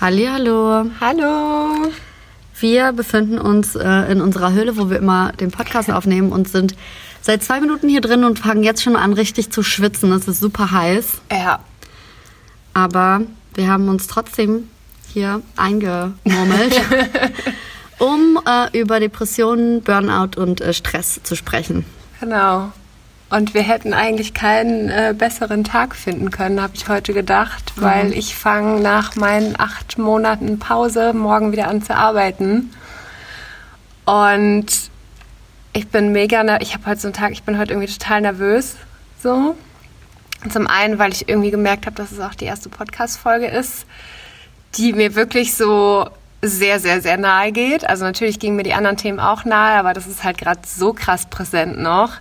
Hallo. Hallo. Wir befinden uns äh, in unserer Höhle, wo wir immer den Podcast aufnehmen und sind seit zwei Minuten hier drin und fangen jetzt schon an, richtig zu schwitzen. Es ist super heiß. Ja. Aber wir haben uns trotzdem hier eingemurmelt, um äh, über Depressionen, Burnout und äh, Stress zu sprechen. Genau. Und wir hätten eigentlich keinen äh, besseren Tag finden können, habe ich heute gedacht, mhm. weil ich fange nach meinen acht Monaten Pause morgen wieder an zu arbeiten. Und ich bin mega, ich habe heute so einen Tag, ich bin heute irgendwie total nervös. So. Zum einen, weil ich irgendwie gemerkt habe, dass es auch die erste Podcast-Folge ist, die mir wirklich so sehr, sehr, sehr nahe geht. Also natürlich gingen mir die anderen Themen auch nahe, aber das ist halt gerade so krass präsent noch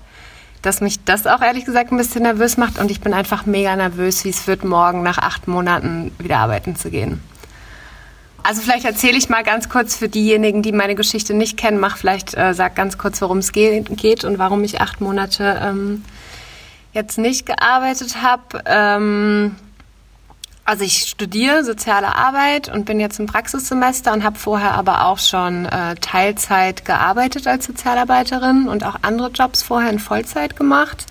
dass mich das auch ehrlich gesagt ein bisschen nervös macht und ich bin einfach mega nervös, wie es wird, morgen nach acht Monaten wieder arbeiten zu gehen. Also vielleicht erzähle ich mal ganz kurz für diejenigen, die meine Geschichte nicht kennen, mach vielleicht, äh, sag ganz kurz, worum es geht und warum ich acht Monate ähm, jetzt nicht gearbeitet habe. Ähm, also ich studiere soziale Arbeit und bin jetzt im Praxissemester und habe vorher aber auch schon äh, Teilzeit gearbeitet als Sozialarbeiterin und auch andere Jobs vorher in Vollzeit gemacht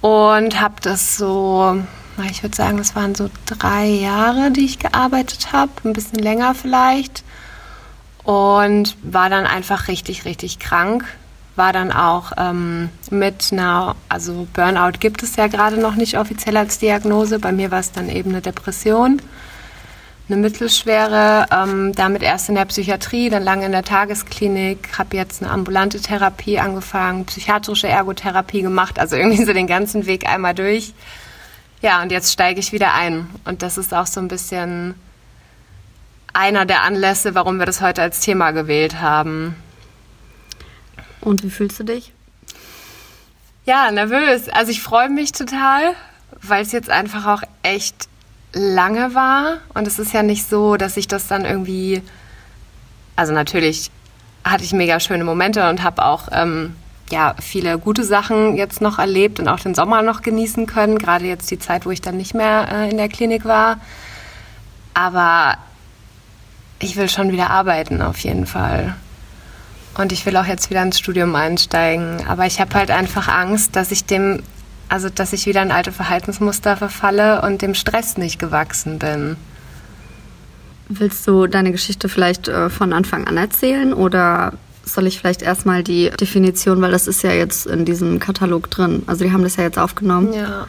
und habe das so, ich würde sagen, das waren so drei Jahre, die ich gearbeitet habe, ein bisschen länger vielleicht und war dann einfach richtig, richtig krank war dann auch ähm, mit einer, also Burnout gibt es ja gerade noch nicht offiziell als Diagnose. Bei mir war es dann eben eine Depression, eine mittelschwere, ähm, damit erst in der Psychiatrie, dann lange in der Tagesklinik, habe jetzt eine ambulante Therapie angefangen, psychiatrische Ergotherapie gemacht, also irgendwie so den ganzen Weg einmal durch. Ja, und jetzt steige ich wieder ein. Und das ist auch so ein bisschen einer der Anlässe, warum wir das heute als Thema gewählt haben. Und wie fühlst du dich? Ja, nervös. Also ich freue mich total, weil es jetzt einfach auch echt lange war. Und es ist ja nicht so, dass ich das dann irgendwie. Also natürlich hatte ich mega schöne Momente und habe auch ähm, ja, viele gute Sachen jetzt noch erlebt und auch den Sommer noch genießen können. Gerade jetzt die Zeit, wo ich dann nicht mehr äh, in der Klinik war. Aber ich will schon wieder arbeiten, auf jeden Fall. Und ich will auch jetzt wieder ins Studium einsteigen. Aber ich habe halt einfach Angst, dass ich dem, also dass ich wieder in alte Verhaltensmuster verfalle und dem Stress nicht gewachsen bin. Willst du deine Geschichte vielleicht äh, von Anfang an erzählen oder soll ich vielleicht erstmal die Definition, weil das ist ja jetzt in diesem Katalog drin. Also die haben das ja jetzt aufgenommen. Ja.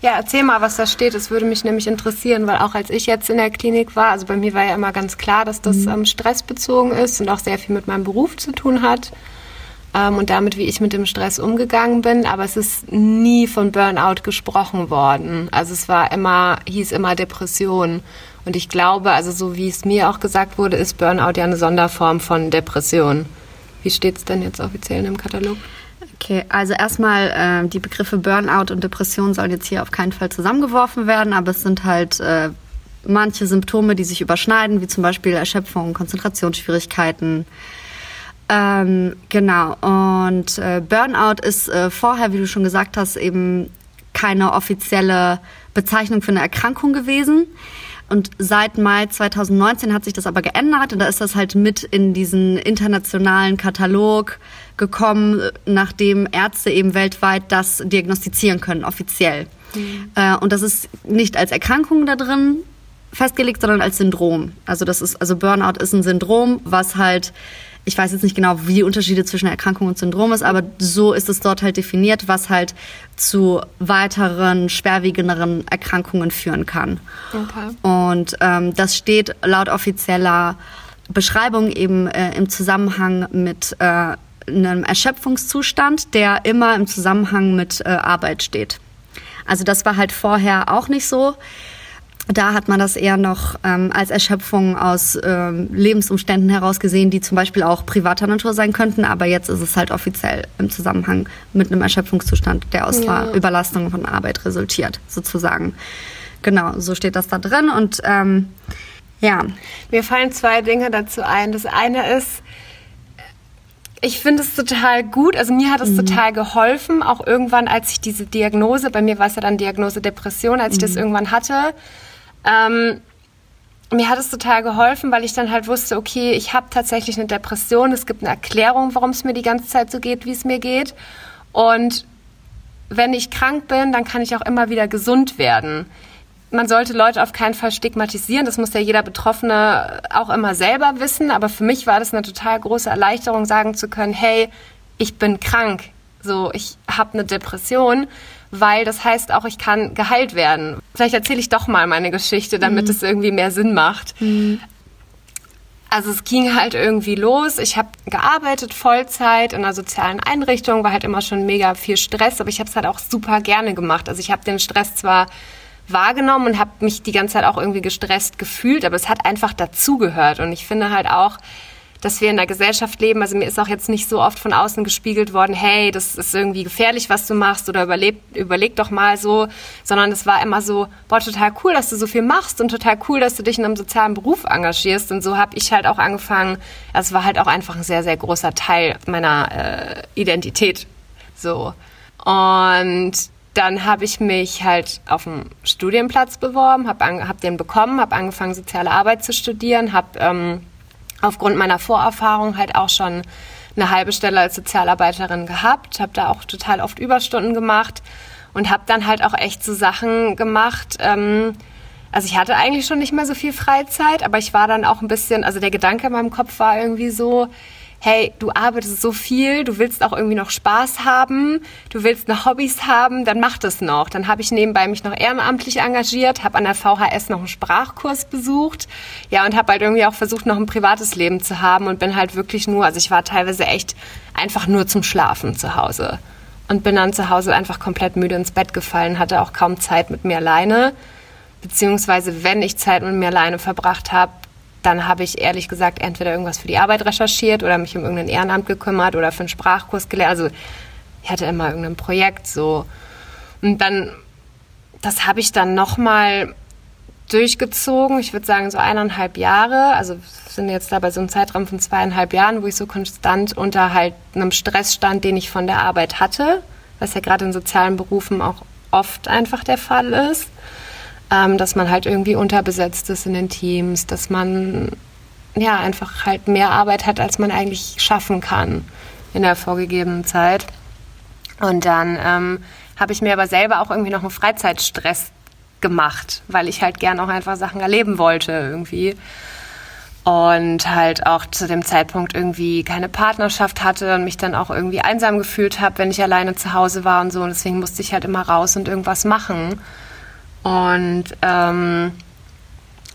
Ja, erzähl mal, was da steht. Es würde mich nämlich interessieren, weil auch als ich jetzt in der Klinik war, also bei mir war ja immer ganz klar, dass das mhm. ähm, stressbezogen ist und auch sehr viel mit meinem Beruf zu tun hat ähm, und damit, wie ich mit dem Stress umgegangen bin. Aber es ist nie von Burnout gesprochen worden. Also es war immer, hieß immer Depression. Und ich glaube, also so wie es mir auch gesagt wurde, ist Burnout ja eine Sonderform von Depression. Wie steht es denn jetzt offiziell in dem Katalog? Okay, also erstmal äh, die Begriffe Burnout und Depression sollen jetzt hier auf keinen Fall zusammengeworfen werden, aber es sind halt äh, manche Symptome, die sich überschneiden, wie zum Beispiel Erschöpfung, Konzentrationsschwierigkeiten. Ähm, genau, und äh, Burnout ist äh, vorher, wie du schon gesagt hast, eben keine offizielle Bezeichnung für eine Erkrankung gewesen. Und seit Mai 2019 hat sich das aber geändert und da ist das halt mit in diesen internationalen Katalog gekommen, nachdem Ärzte eben weltweit das diagnostizieren können, offiziell. Mhm. Äh, und das ist nicht als Erkrankung da drin festgelegt, sondern als Syndrom. Also das ist, also Burnout ist ein Syndrom, was halt ich weiß jetzt nicht genau, wie die Unterschiede zwischen Erkrankung und Syndrom ist, aber so ist es dort halt definiert, was halt zu weiteren, schwerwiegenderen Erkrankungen führen kann. Okay. Und ähm, das steht laut offizieller Beschreibung eben äh, im Zusammenhang mit äh, einem Erschöpfungszustand, der immer im Zusammenhang mit äh, Arbeit steht. Also das war halt vorher auch nicht so. Da hat man das eher noch ähm, als Erschöpfung aus ähm, Lebensumständen heraus gesehen, die zum Beispiel auch privater Natur sein könnten. Aber jetzt ist es halt offiziell im Zusammenhang mit einem Erschöpfungszustand, der aus ja. Überlastung von Arbeit resultiert, sozusagen. Genau, so steht das da drin. Und ähm, ja. Mir fallen zwei Dinge dazu ein. Das eine ist, ich finde es total gut. Also mir hat es mhm. total geholfen, auch irgendwann, als ich diese Diagnose, bei mir war es ja dann Diagnose Depression, als ich das mhm. irgendwann hatte, ähm, mir hat es total geholfen, weil ich dann halt wusste, okay, ich habe tatsächlich eine Depression. Es gibt eine Erklärung, warum es mir die ganze Zeit so geht, wie es mir geht. Und wenn ich krank bin, dann kann ich auch immer wieder gesund werden. Man sollte Leute auf keinen Fall stigmatisieren. Das muss ja jeder Betroffene auch immer selber wissen. Aber für mich war das eine total große Erleichterung, sagen zu können, hey, ich bin krank. So, ich habe eine Depression weil das heißt auch, ich kann geheilt werden. Vielleicht erzähle ich doch mal meine Geschichte, damit mhm. es irgendwie mehr Sinn macht. Mhm. Also es ging halt irgendwie los. Ich habe gearbeitet Vollzeit in einer sozialen Einrichtung, war halt immer schon mega viel Stress, aber ich habe es halt auch super gerne gemacht. Also ich habe den Stress zwar wahrgenommen und habe mich die ganze Zeit auch irgendwie gestresst gefühlt, aber es hat einfach dazugehört. Und ich finde halt auch, dass wir in einer Gesellschaft leben. Also mir ist auch jetzt nicht so oft von außen gespiegelt worden, hey, das ist irgendwie gefährlich, was du machst oder überleb, überleg doch mal so, sondern es war immer so, boah, total cool, dass du so viel machst und total cool, dass du dich in einem sozialen Beruf engagierst. Und so habe ich halt auch angefangen, es war halt auch einfach ein sehr, sehr großer Teil meiner äh, Identität. So. Und dann habe ich mich halt auf dem Studienplatz beworben, habe hab den bekommen, habe angefangen, soziale Arbeit zu studieren, habe ähm, aufgrund meiner Vorerfahrung halt auch schon eine halbe Stelle als Sozialarbeiterin gehabt, habe da auch total oft Überstunden gemacht und habe dann halt auch echt so Sachen gemacht. Ähm, also ich hatte eigentlich schon nicht mehr so viel Freizeit, aber ich war dann auch ein bisschen, also der Gedanke in meinem Kopf war irgendwie so, hey, du arbeitest so viel, du willst auch irgendwie noch Spaß haben, du willst noch Hobbys haben, dann mach das noch. Dann habe ich nebenbei mich noch ehrenamtlich engagiert, habe an der VHS noch einen Sprachkurs besucht, ja, und habe halt irgendwie auch versucht, noch ein privates Leben zu haben und bin halt wirklich nur, also ich war teilweise echt einfach nur zum Schlafen zu Hause und bin dann zu Hause einfach komplett müde ins Bett gefallen, hatte auch kaum Zeit mit mir alleine. Beziehungsweise, wenn ich Zeit mit mir alleine verbracht habe, dann habe ich ehrlich gesagt entweder irgendwas für die Arbeit recherchiert oder mich um irgendein Ehrenamt gekümmert oder für einen Sprachkurs gelernt. Also ich hatte immer irgendein Projekt so. Und dann, das habe ich dann nochmal durchgezogen. Ich würde sagen so eineinhalb Jahre. Also sind jetzt da bei so einem Zeitraum von zweieinhalb Jahren, wo ich so konstant unter halt einem Stress stand, den ich von der Arbeit hatte, was ja gerade in sozialen Berufen auch oft einfach der Fall ist ähm, dass man halt irgendwie unterbesetzt ist in den Teams, dass man ja einfach halt mehr Arbeit hat, als man eigentlich schaffen kann in der vorgegebenen Zeit. Und dann ähm, habe ich mir aber selber auch irgendwie noch einen Freizeitstress gemacht, weil ich halt gern auch einfach Sachen erleben wollte irgendwie. Und halt auch zu dem Zeitpunkt irgendwie keine Partnerschaft hatte und mich dann auch irgendwie einsam gefühlt habe, wenn ich alleine zu Hause war und so. Und deswegen musste ich halt immer raus und irgendwas machen. Und ähm,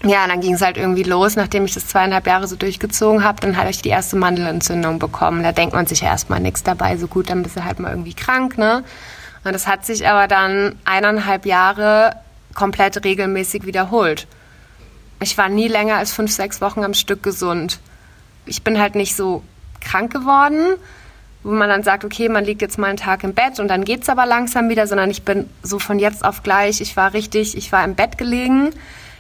ja, dann ging es halt irgendwie los, nachdem ich das zweieinhalb Jahre so durchgezogen habe, dann hatte ich die erste Mandelentzündung bekommen. Da denkt man sich ja erstmal nichts dabei, so gut, dann bist du halt mal irgendwie krank, ne? Und das hat sich aber dann eineinhalb Jahre komplett regelmäßig wiederholt. Ich war nie länger als fünf, sechs Wochen am Stück gesund. Ich bin halt nicht so krank geworden, wo man dann sagt, okay, man liegt jetzt mal einen Tag im Bett und dann geht's aber langsam wieder, sondern ich bin so von jetzt auf gleich, ich war richtig, ich war im Bett gelegen.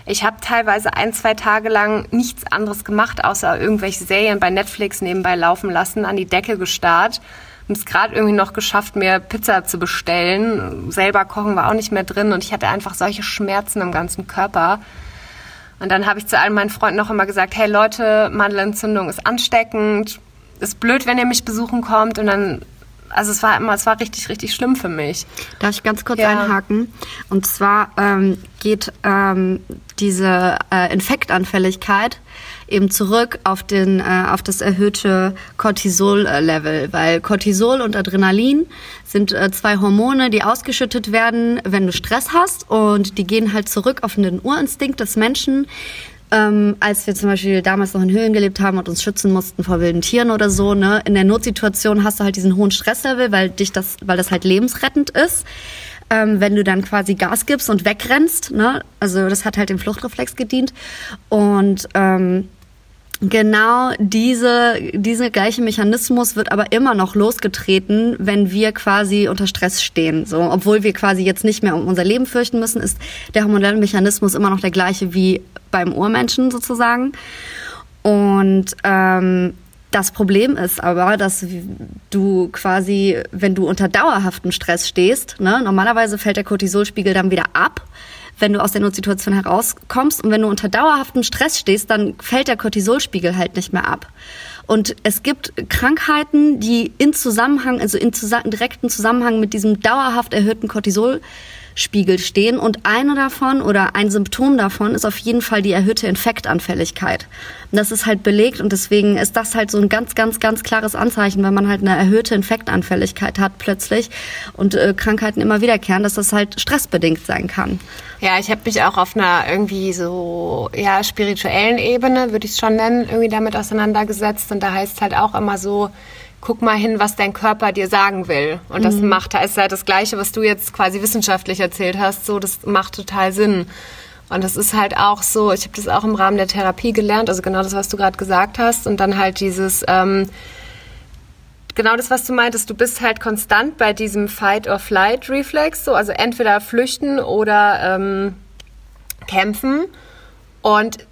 Ich habe teilweise ein, zwei Tage lang nichts anderes gemacht, außer irgendwelche Serien bei Netflix nebenbei laufen lassen, an die Decke gestarrt und es gerade irgendwie noch geschafft, mir Pizza zu bestellen. Selber kochen war auch nicht mehr drin und ich hatte einfach solche Schmerzen im ganzen Körper. Und dann habe ich zu allen meinen Freunden noch immer gesagt, hey Leute, Mandelentzündung ist ansteckend, ist blöd, wenn ihr mich besuchen kommt und dann also es war immer, es war richtig, richtig schlimm für mich. Darf ich ganz kurz ja. einhaken? Und zwar ähm, geht ähm, diese äh, Infektanfälligkeit eben zurück auf den äh, auf das erhöhte Cortisol-Level, weil Cortisol und Adrenalin sind äh, zwei Hormone, die ausgeschüttet werden, wenn du Stress hast und die gehen halt zurück auf den Urinstinkt des Menschen, ähm, als wir zum Beispiel damals noch in Höhlen gelebt haben und uns schützen mussten vor wilden Tieren oder so, ne, in der Notsituation hast du halt diesen hohen Stresslevel, weil dich das, weil das halt lebensrettend ist. Ähm, wenn du dann quasi Gas gibst und wegrennst, ne, also das hat halt dem Fluchtreflex gedient und ähm, Genau diese, diese gleiche Mechanismus wird aber immer noch losgetreten, wenn wir quasi unter Stress stehen. So, obwohl wir quasi jetzt nicht mehr um unser Leben fürchten müssen, ist der hormonelle Mechanismus immer noch der gleiche wie beim Urmenschen sozusagen. Und ähm, das Problem ist aber, dass du quasi, wenn du unter dauerhaftem Stress stehst, ne, normalerweise fällt der Cortisolspiegel dann wieder ab wenn du aus der Notsituation herauskommst. Und wenn du unter dauerhaftem Stress stehst, dann fällt der Cortisolspiegel halt nicht mehr ab. Und es gibt Krankheiten, die in Zusammenhang, also in direkten Zusammenhang mit diesem dauerhaft erhöhten Cortisol Spiegel stehen. Und eine davon oder ein Symptom davon ist auf jeden Fall die erhöhte Infektanfälligkeit. Und das ist halt belegt und deswegen ist das halt so ein ganz, ganz, ganz klares Anzeichen, wenn man halt eine erhöhte Infektanfälligkeit hat plötzlich und äh, Krankheiten immer wiederkehren, dass das halt stressbedingt sein kann. Ja, ich habe mich auch auf einer irgendwie so ja spirituellen Ebene, würde ich es schon nennen, irgendwie damit auseinandergesetzt und da heißt halt auch immer so, guck mal hin, was dein Körper dir sagen will. Und das mhm. macht, ist halt das Gleiche, was du jetzt quasi wissenschaftlich erzählt hast. So, das macht total Sinn. Und das ist halt auch so, ich habe das auch im Rahmen der Therapie gelernt, also genau das, was du gerade gesagt hast. Und dann halt dieses, ähm, genau das, was du meintest, du bist halt konstant bei diesem Fight-or-Flight-Reflex, so, also entweder flüchten oder ähm, kämpfen. Und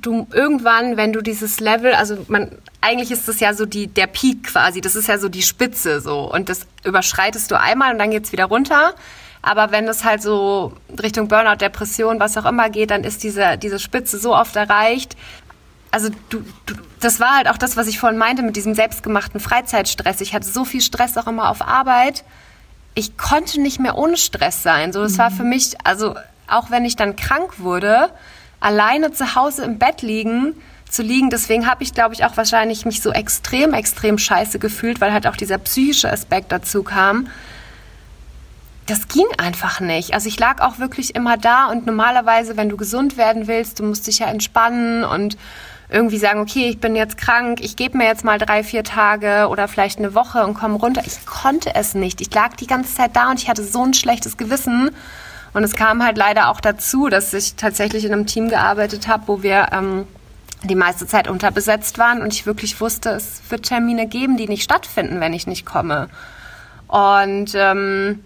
du irgendwann, wenn du dieses Level, also man, eigentlich ist das ja so die, der Peak quasi, das ist ja so die Spitze so und das überschreitest du einmal und dann geht's wieder runter. Aber wenn es halt so Richtung Burnout, Depression, was auch immer geht, dann ist diese, diese Spitze so oft erreicht. Also du, du, das war halt auch das, was ich vorhin meinte mit diesem selbstgemachten Freizeitstress. Ich hatte so viel Stress auch immer auf Arbeit. Ich konnte nicht mehr ohne Stress sein. So, das mhm. war für mich, also auch wenn ich dann krank wurde, alleine zu Hause im Bett liegen, zu liegen. Deswegen habe ich, glaube ich, auch wahrscheinlich mich so extrem, extrem scheiße gefühlt, weil halt auch dieser psychische Aspekt dazu kam. Das ging einfach nicht. Also ich lag auch wirklich immer da und normalerweise, wenn du gesund werden willst, du musst dich ja entspannen und irgendwie sagen, okay, ich bin jetzt krank, ich gebe mir jetzt mal drei, vier Tage oder vielleicht eine Woche und komme runter. Ich konnte es nicht. Ich lag die ganze Zeit da und ich hatte so ein schlechtes Gewissen. Und es kam halt leider auch dazu, dass ich tatsächlich in einem Team gearbeitet habe, wo wir ähm, die meiste Zeit unterbesetzt waren und ich wirklich wusste, es wird Termine geben, die nicht stattfinden, wenn ich nicht komme. Und ähm,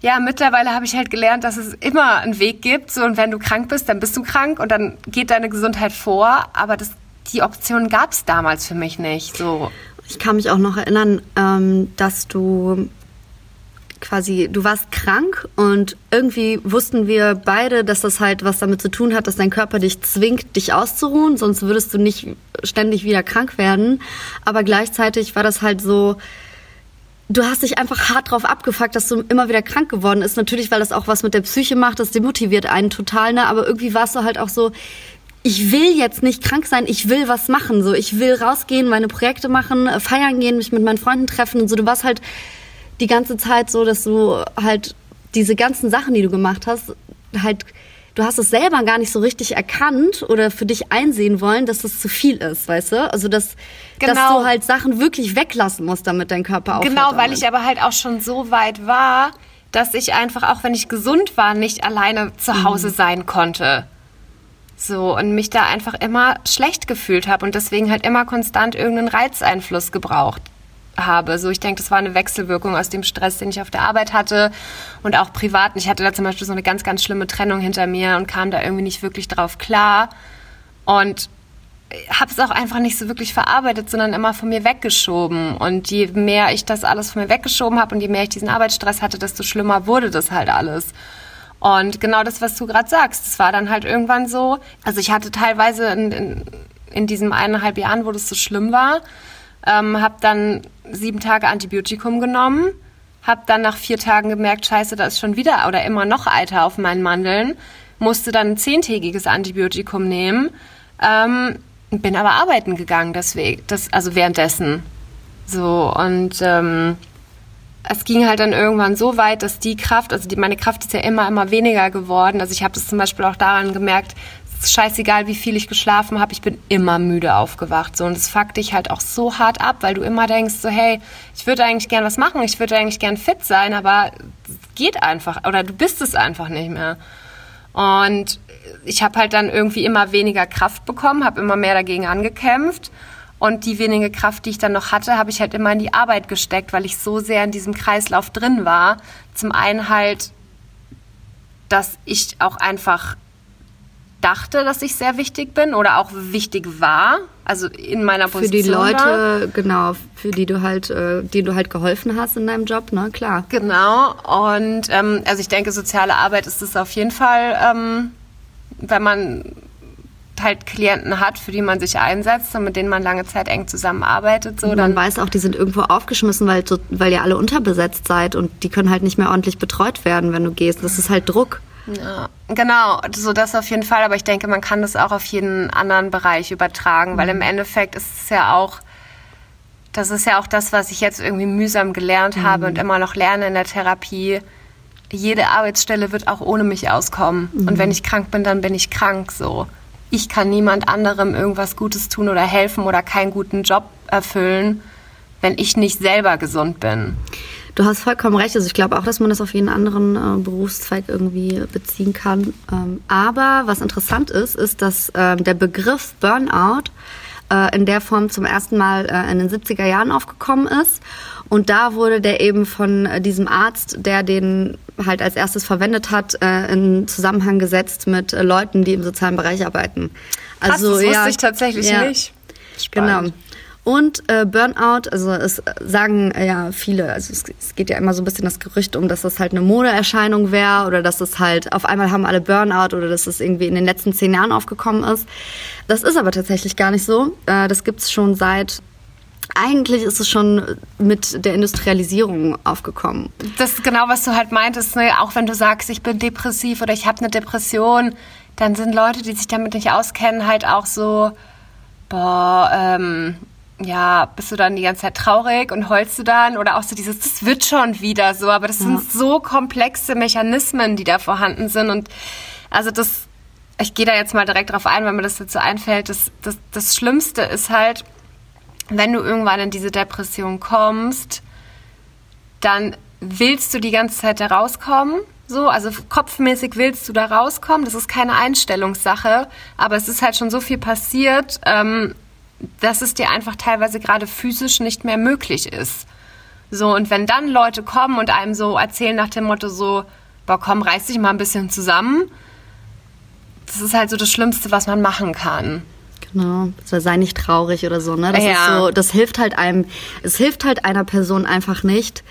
ja, mittlerweile habe ich halt gelernt, dass es immer einen Weg gibt. So, und wenn du krank bist, dann bist du krank und dann geht deine Gesundheit vor. Aber das, die Option gab es damals für mich nicht. So. Ich kann mich auch noch erinnern, ähm, dass du quasi, du warst krank und irgendwie wussten wir beide, dass das halt was damit zu tun hat, dass dein Körper dich zwingt, dich auszuruhen, sonst würdest du nicht ständig wieder krank werden. Aber gleichzeitig war das halt so, du hast dich einfach hart drauf abgefuckt, dass du immer wieder krank geworden ist. Natürlich, weil das auch was mit der Psyche macht, das demotiviert einen total, ne? Aber irgendwie warst du halt auch so, ich will jetzt nicht krank sein, ich will was machen, so. Ich will rausgehen, meine Projekte machen, feiern gehen, mich mit meinen Freunden treffen und so. Du warst halt die ganze Zeit so, dass du halt diese ganzen Sachen, die du gemacht hast, halt du hast es selber gar nicht so richtig erkannt oder für dich einsehen wollen, dass das zu viel ist, weißt du? Also dass, genau. dass du halt Sachen wirklich weglassen musst, damit dein Körper aufhört. Genau, weil ich aber halt auch schon so weit war, dass ich einfach, auch wenn ich gesund war, nicht alleine zu Hause mhm. sein konnte. So, und mich da einfach immer schlecht gefühlt habe und deswegen halt immer konstant irgendeinen Reizeinfluss gebraucht habe. So, ich denke, das war eine Wechselwirkung aus dem Stress, den ich auf der Arbeit hatte und auch privat. Ich hatte da zum Beispiel so eine ganz, ganz schlimme Trennung hinter mir und kam da irgendwie nicht wirklich drauf klar und habe es auch einfach nicht so wirklich verarbeitet, sondern immer von mir weggeschoben. Und je mehr ich das alles von mir weggeschoben habe und je mehr ich diesen Arbeitsstress hatte, desto schlimmer wurde das halt alles. Und genau das, was du gerade sagst, das war dann halt irgendwann so. Also ich hatte teilweise in, in, in diesen eineinhalb Jahren, wo das so schlimm war, ähm, habe dann sieben Tage Antibiotikum genommen, habe dann nach vier Tagen gemerkt, scheiße, da ist schon wieder oder immer noch Eiter auf meinen Mandeln, musste dann ein zehntägiges Antibiotikum nehmen, ähm, bin aber arbeiten gegangen deswegen, das, also währenddessen. So und ähm, es ging halt dann irgendwann so weit, dass die Kraft, also die, meine Kraft ist ja immer, immer weniger geworden. Also ich habe das zum Beispiel auch daran gemerkt, scheißegal, wie viel ich geschlafen habe, ich bin immer müde aufgewacht. So, und das fuckt dich halt auch so hart ab, weil du immer denkst, so, hey, ich würde eigentlich gern was machen, ich würde eigentlich gern fit sein, aber geht einfach oder du bist es einfach nicht mehr. Und ich habe halt dann irgendwie immer weniger Kraft bekommen, habe immer mehr dagegen angekämpft. Und die wenige Kraft, die ich dann noch hatte, habe ich halt immer in die Arbeit gesteckt, weil ich so sehr in diesem Kreislauf drin war. Zum einen halt, dass ich auch einfach dachte, dass ich sehr wichtig bin oder auch wichtig war, also in meiner Position. Für die Leute, war. genau, für die du halt, äh, die du halt geholfen hast in deinem Job, ne, klar. Genau. Und ähm, also ich denke, soziale Arbeit ist es auf jeden Fall, ähm, wenn man halt Klienten hat, für die man sich einsetzt und mit denen man lange Zeit eng zusammenarbeitet. So, man weiß auch, die sind irgendwo aufgeschmissen, weil, weil ihr alle unterbesetzt seid und die können halt nicht mehr ordentlich betreut werden, wenn du gehst. Das ist halt Druck. Ja, genau, so das auf jeden Fall. Aber ich denke, man kann das auch auf jeden anderen Bereich übertragen, mhm. weil im Endeffekt ist es ja auch, das ist ja auch das, was ich jetzt irgendwie mühsam gelernt mhm. habe und immer noch lerne in der Therapie. Jede Arbeitsstelle wird auch ohne mich auskommen. Mhm. Und wenn ich krank bin, dann bin ich krank so. Ich kann niemand anderem irgendwas Gutes tun oder helfen oder keinen guten Job erfüllen, wenn ich nicht selber gesund bin. Du hast vollkommen recht. Also ich glaube auch, dass man das auf jeden anderen äh, Berufszweig irgendwie beziehen kann. Ähm, aber was interessant ist, ist, dass ähm, der Begriff Burnout äh, in der Form zum ersten Mal äh, in den 70er Jahren aufgekommen ist. Und da wurde der eben von äh, diesem Arzt, der den halt als erstes verwendet hat, äh, in Zusammenhang gesetzt mit äh, Leuten, die im sozialen Bereich arbeiten. Also Krass, das ja, wusste ich tatsächlich ja, nicht. Spannend. Genau. Und äh, Burnout, also es sagen äh, ja viele, also es, es, geht ja immer so ein bisschen das Gerücht um, dass das halt eine Modeerscheinung wäre oder dass es halt auf einmal haben alle Burnout oder dass es irgendwie in den letzten zehn Jahren aufgekommen ist. Das ist aber tatsächlich gar nicht so. Äh, das gibt's schon seit eigentlich ist es schon mit der Industrialisierung aufgekommen. Das ist genau, was du halt meintest. Ne? Auch wenn du sagst, ich bin depressiv oder ich habe eine Depression, dann sind Leute, die sich damit nicht auskennen, halt auch so, boah, ähm, ja, bist du dann die ganze Zeit traurig und heulst du dann? Oder auch so dieses, das wird schon wieder so. Aber das ja. sind so komplexe Mechanismen, die da vorhanden sind. Und also das, ich gehe da jetzt mal direkt drauf ein, weil mir das jetzt so einfällt. Das, das, das Schlimmste ist halt, wenn du irgendwann in diese Depression kommst, dann willst du die ganze Zeit da rauskommen. So, also kopfmäßig willst du da rauskommen. Das ist keine Einstellungssache, aber es ist halt schon so viel passiert. Ähm, dass es dir einfach teilweise gerade physisch nicht mehr möglich ist. So, und wenn dann Leute kommen und einem so erzählen nach dem Motto so, boah, komm, reiß dich mal ein bisschen zusammen, das ist halt so das Schlimmste, was man machen kann. Genau, also sei nicht traurig oder so, ne? Das ja. ist so, das hilft halt einem, es hilft halt einer Person einfach nicht,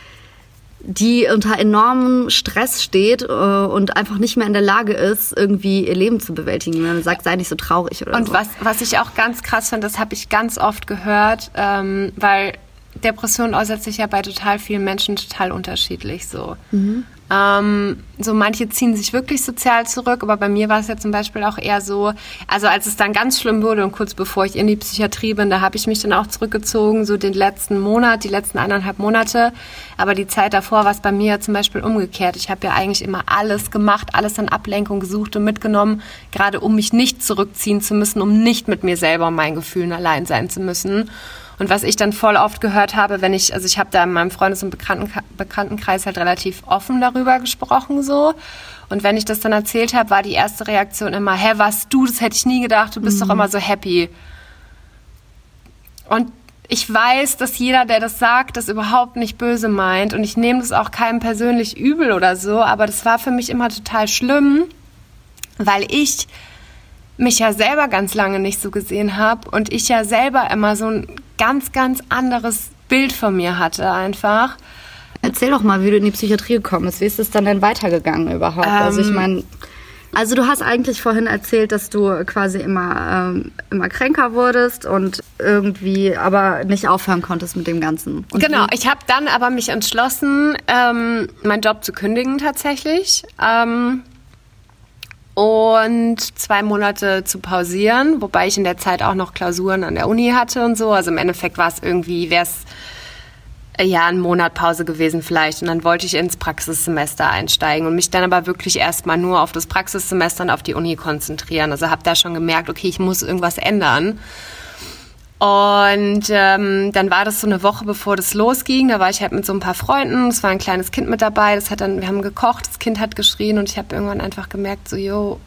die unter enormem Stress steht äh, und einfach nicht mehr in der Lage ist, irgendwie ihr Leben zu bewältigen. Wenn man sagt, sei nicht so traurig oder und so. Und was, was ich auch ganz krass finde, das habe ich ganz oft gehört, ähm, weil Depression äußert sich ja bei total vielen Menschen total unterschiedlich so. Mhm. Ähm, so manche ziehen sich wirklich sozial zurück, aber bei mir war es ja zum Beispiel auch eher so, also als es dann ganz schlimm wurde und kurz bevor ich in die Psychiatrie bin, da habe ich mich dann auch zurückgezogen, so den letzten Monat, die letzten eineinhalb Monate. Aber die Zeit davor war es bei mir zum Beispiel umgekehrt. Ich habe ja eigentlich immer alles gemacht, alles an Ablenkung gesucht und mitgenommen, gerade um mich nicht zurückziehen zu müssen, um nicht mit mir selber und meinen Gefühlen allein sein zu müssen. Und was ich dann voll oft gehört habe, wenn ich, also ich habe da in meinem Freundes- und Bekannten, Bekanntenkreis halt relativ offen darüber gesprochen so. Und wenn ich das dann erzählt habe, war die erste Reaktion immer, hä, was du, das hätte ich nie gedacht, du bist mhm. doch immer so happy. Und ich weiß, dass jeder, der das sagt, das überhaupt nicht böse meint. Und ich nehme das auch keinem persönlich übel oder so. Aber das war für mich immer total schlimm, weil ich mich ja selber ganz lange nicht so gesehen habe und ich ja selber immer so ein ganz, ganz anderes Bild von mir hatte einfach. Erzähl doch mal, wie du in die Psychiatrie gekommen bist. Wie ist es dann denn weitergegangen überhaupt? Ähm, also ich ähm, meine, also du hast eigentlich vorhin erzählt, dass du quasi immer, ähm, immer kränker wurdest und irgendwie aber nicht aufhören konntest mit dem Ganzen. Und genau, ich habe dann aber mich entschlossen, ähm, meinen Job zu kündigen tatsächlich. Ähm, und zwei Monate zu pausieren, wobei ich in der Zeit auch noch Klausuren an der Uni hatte und so. Also im Endeffekt war es irgendwie, wäre es äh, ja ein Monat Pause gewesen vielleicht. Und dann wollte ich ins Praxissemester einsteigen und mich dann aber wirklich erstmal nur auf das Praxissemester und auf die Uni konzentrieren. Also habe da schon gemerkt, okay, ich muss irgendwas ändern. Und ähm, dann war das so eine Woche, bevor das losging. Da war ich halt mit so ein paar Freunden. Es war ein kleines Kind mit dabei. Das hat dann, wir haben gekocht, das Kind hat geschrien und ich habe irgendwann einfach gemerkt, so, yo,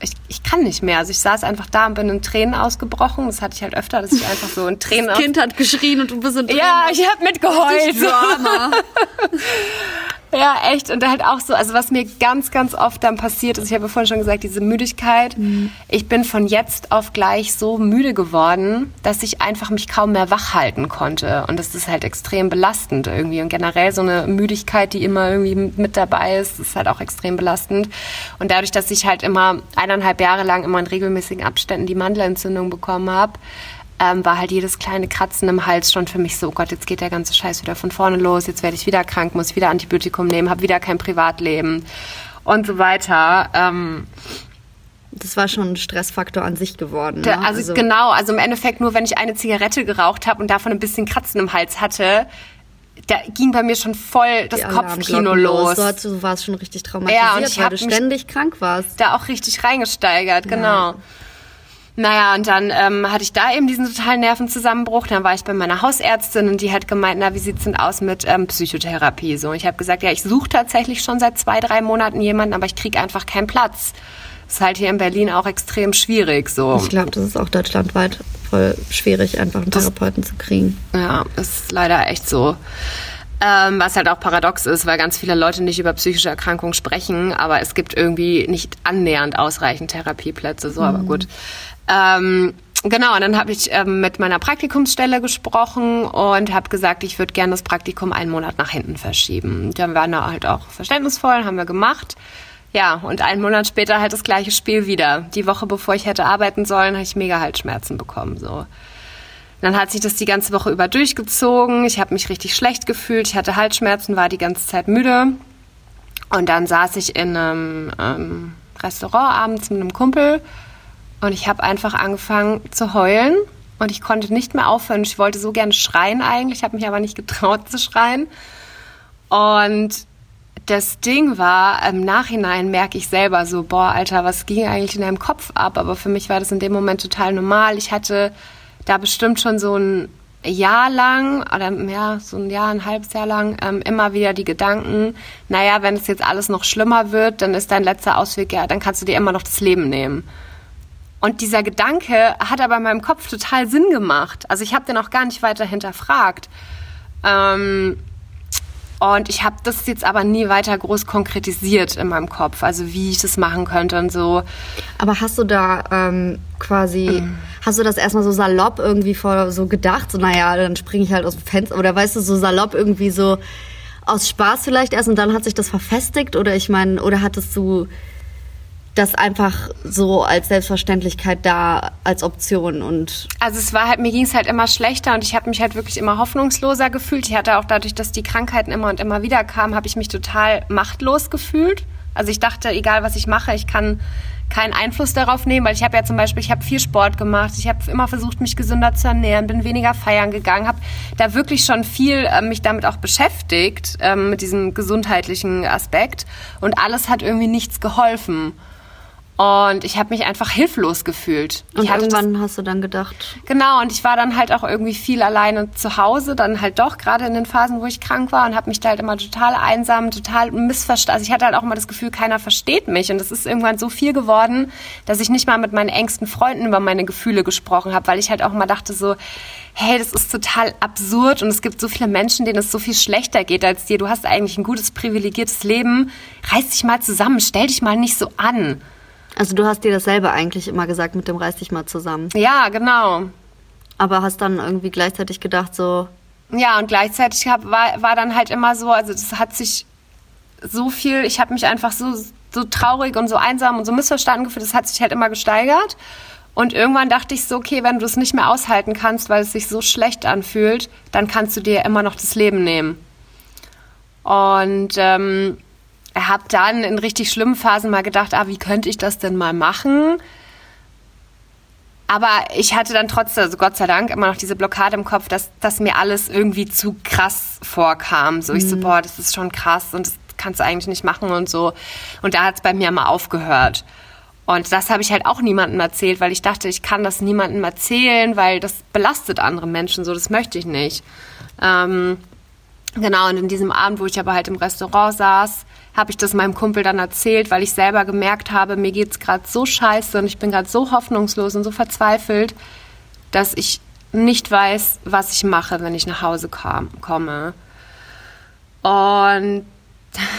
ich, ich kann nicht mehr. Also ich saß einfach da und bin in Tränen ausgebrochen. Das hatte ich halt öfter, dass ich einfach so in Tränen Das Kind hat geschrien und du bist in Tränen. Ja, ich habe mitgeheult. Drama. Ja, echt. Und halt auch so, also was mir ganz, ganz oft dann passiert ist, ich habe vorhin schon gesagt, diese Müdigkeit. Mhm. Ich bin von jetzt auf gleich so müde geworden, dass ich einfach mich kaum mehr wach halten konnte. Und das ist halt extrem belastend irgendwie. Und generell so eine Müdigkeit, die immer irgendwie mit dabei ist, ist halt auch extrem belastend. Und dadurch, dass ich halt immer eineinhalb Jahre lang immer in regelmäßigen Abständen die Mandelentzündung bekommen habe, ähm, war halt jedes kleine Kratzen im Hals schon für mich so, oh Gott, jetzt geht der ganze Scheiß wieder von vorne los, jetzt werde ich wieder krank, muss wieder Antibiotikum nehmen, habe wieder kein Privatleben und so weiter. Ähm, das war schon ein Stressfaktor an sich geworden. Ne? Also, also, genau, also im Endeffekt nur, wenn ich eine Zigarette geraucht habe und davon ein bisschen Kratzen im Hals hatte, da ging bei mir schon voll das Kopfkino los. los. Du warst schon richtig traumatisiert, ja, und ich weil du ständig krank warst. Da auch richtig reingesteigert, genau. Ja. Naja, und dann ähm, hatte ich da eben diesen totalen Nervenzusammenbruch. Dann war ich bei meiner Hausärztin und die hat gemeint, na, wie sieht's denn aus mit ähm, Psychotherapie? So, ich habe gesagt, ja, ich suche tatsächlich schon seit zwei, drei Monaten jemanden, aber ich kriege einfach keinen Platz. ist halt hier in Berlin auch extrem schwierig. So. Ich glaube, das ist auch deutschlandweit voll schwierig, einfach einen Therapeuten das, zu kriegen. Ja, ist leider echt so. Ähm, was halt auch paradox ist, weil ganz viele Leute nicht über psychische Erkrankungen sprechen, aber es gibt irgendwie nicht annähernd ausreichend Therapieplätze. So, mhm. aber gut. Ähm, Genau, und dann habe ich ähm, mit meiner Praktikumsstelle gesprochen und habe gesagt, ich würde gerne das Praktikum einen Monat nach hinten verschieben. Dann waren da halt auch verständnisvoll, haben wir gemacht. Ja, und einen Monat später halt das gleiche Spiel wieder. Die Woche bevor ich hätte arbeiten sollen, habe ich mega Halsschmerzen bekommen. So. Dann hat sich das die ganze Woche über durchgezogen. Ich habe mich richtig schlecht gefühlt. Ich hatte Halsschmerzen, war die ganze Zeit müde. Und dann saß ich in einem ähm, Restaurant abends mit einem Kumpel und ich habe einfach angefangen zu heulen und ich konnte nicht mehr aufhören. Ich wollte so gerne schreien eigentlich, habe mich aber nicht getraut zu schreien. Und das Ding war, im Nachhinein merke ich selber so, boah, Alter, was ging eigentlich in deinem Kopf ab? Aber für mich war das in dem Moment total normal. Ich hatte da bestimmt schon so ein Jahr lang oder ja, so ein Jahr, ein halbes Jahr lang ähm, immer wieder die Gedanken, naja, wenn es jetzt alles noch schlimmer wird, dann ist dein letzter Ausweg, ja, dann kannst du dir immer noch das Leben nehmen. Und dieser Gedanke hat aber in meinem Kopf total Sinn gemacht. Also ich habe den auch gar nicht weiter hinterfragt. Ähm, und ich habe das jetzt aber nie weiter groß konkretisiert in meinem Kopf, also wie ich das machen könnte und so. Aber hast du da ähm, quasi, mhm. hast du das erstmal so salopp irgendwie vor so gedacht, so naja, dann springe ich halt aus dem Fenster oder weißt du, so salopp irgendwie so aus Spaß vielleicht erst und dann hat sich das verfestigt oder ich meine, oder hattest du das einfach so als Selbstverständlichkeit da als Option und also es war halt mir ging es halt immer schlechter und ich habe mich halt wirklich immer hoffnungsloser gefühlt. Ich hatte auch dadurch, dass die Krankheiten immer und immer wieder kamen, habe ich mich total machtlos gefühlt. Also ich dachte, egal was ich mache, ich kann keinen Einfluss darauf nehmen, weil ich habe ja zum Beispiel, ich habe viel Sport gemacht, ich habe immer versucht, mich gesünder zu ernähren, bin weniger feiern gegangen, habe da wirklich schon viel äh, mich damit auch beschäftigt, äh, mit diesem gesundheitlichen Aspekt und alles hat irgendwie nichts geholfen. Und ich habe mich einfach hilflos gefühlt. Und irgendwann das, hast du dann gedacht. Genau, und ich war dann halt auch irgendwie viel alleine zu Hause, dann halt doch, gerade in den Phasen, wo ich krank war und habe mich da halt immer total einsam, total missverstanden. Also ich hatte halt auch immer das Gefühl, keiner versteht mich. Und es ist irgendwann so viel geworden, dass ich nicht mal mit meinen engsten Freunden über meine Gefühle gesprochen habe, weil ich halt auch immer dachte so, hey, das ist total absurd und es gibt so viele Menschen, denen es so viel schlechter geht als dir. Du hast eigentlich ein gutes, privilegiertes Leben. Reiß dich mal zusammen, stell dich mal nicht so an. Also du hast dir das selber eigentlich immer gesagt mit dem reiß dich mal zusammen. Ja, genau. Aber hast dann irgendwie gleichzeitig gedacht so... Ja, und gleichzeitig hab, war, war dann halt immer so, also das hat sich so viel, ich habe mich einfach so, so traurig und so einsam und so missverstanden gefühlt, das hat sich halt immer gesteigert. Und irgendwann dachte ich so, okay, wenn du es nicht mehr aushalten kannst, weil es sich so schlecht anfühlt, dann kannst du dir immer noch das Leben nehmen. Und ähm, habe dann in richtig schlimmen Phasen mal gedacht, ah, wie könnte ich das denn mal machen? Aber ich hatte dann trotzdem, also Gott sei Dank, immer noch diese Blockade im Kopf, dass, dass mir alles irgendwie zu krass vorkam. So, ich so, mhm. boah, das ist schon krass und das kannst du eigentlich nicht machen und so. Und da hat es bei mir mal aufgehört. Und das habe ich halt auch niemandem erzählt, weil ich dachte, ich kann das niemandem erzählen, weil das belastet andere Menschen so, das möchte ich nicht. Ähm, genau, und in diesem Abend, wo ich aber halt im Restaurant saß, habe ich das meinem Kumpel dann erzählt, weil ich selber gemerkt habe, mir geht's gerade so scheiße und ich bin gerade so hoffnungslos und so verzweifelt, dass ich nicht weiß, was ich mache, wenn ich nach Hause kam, komme. Und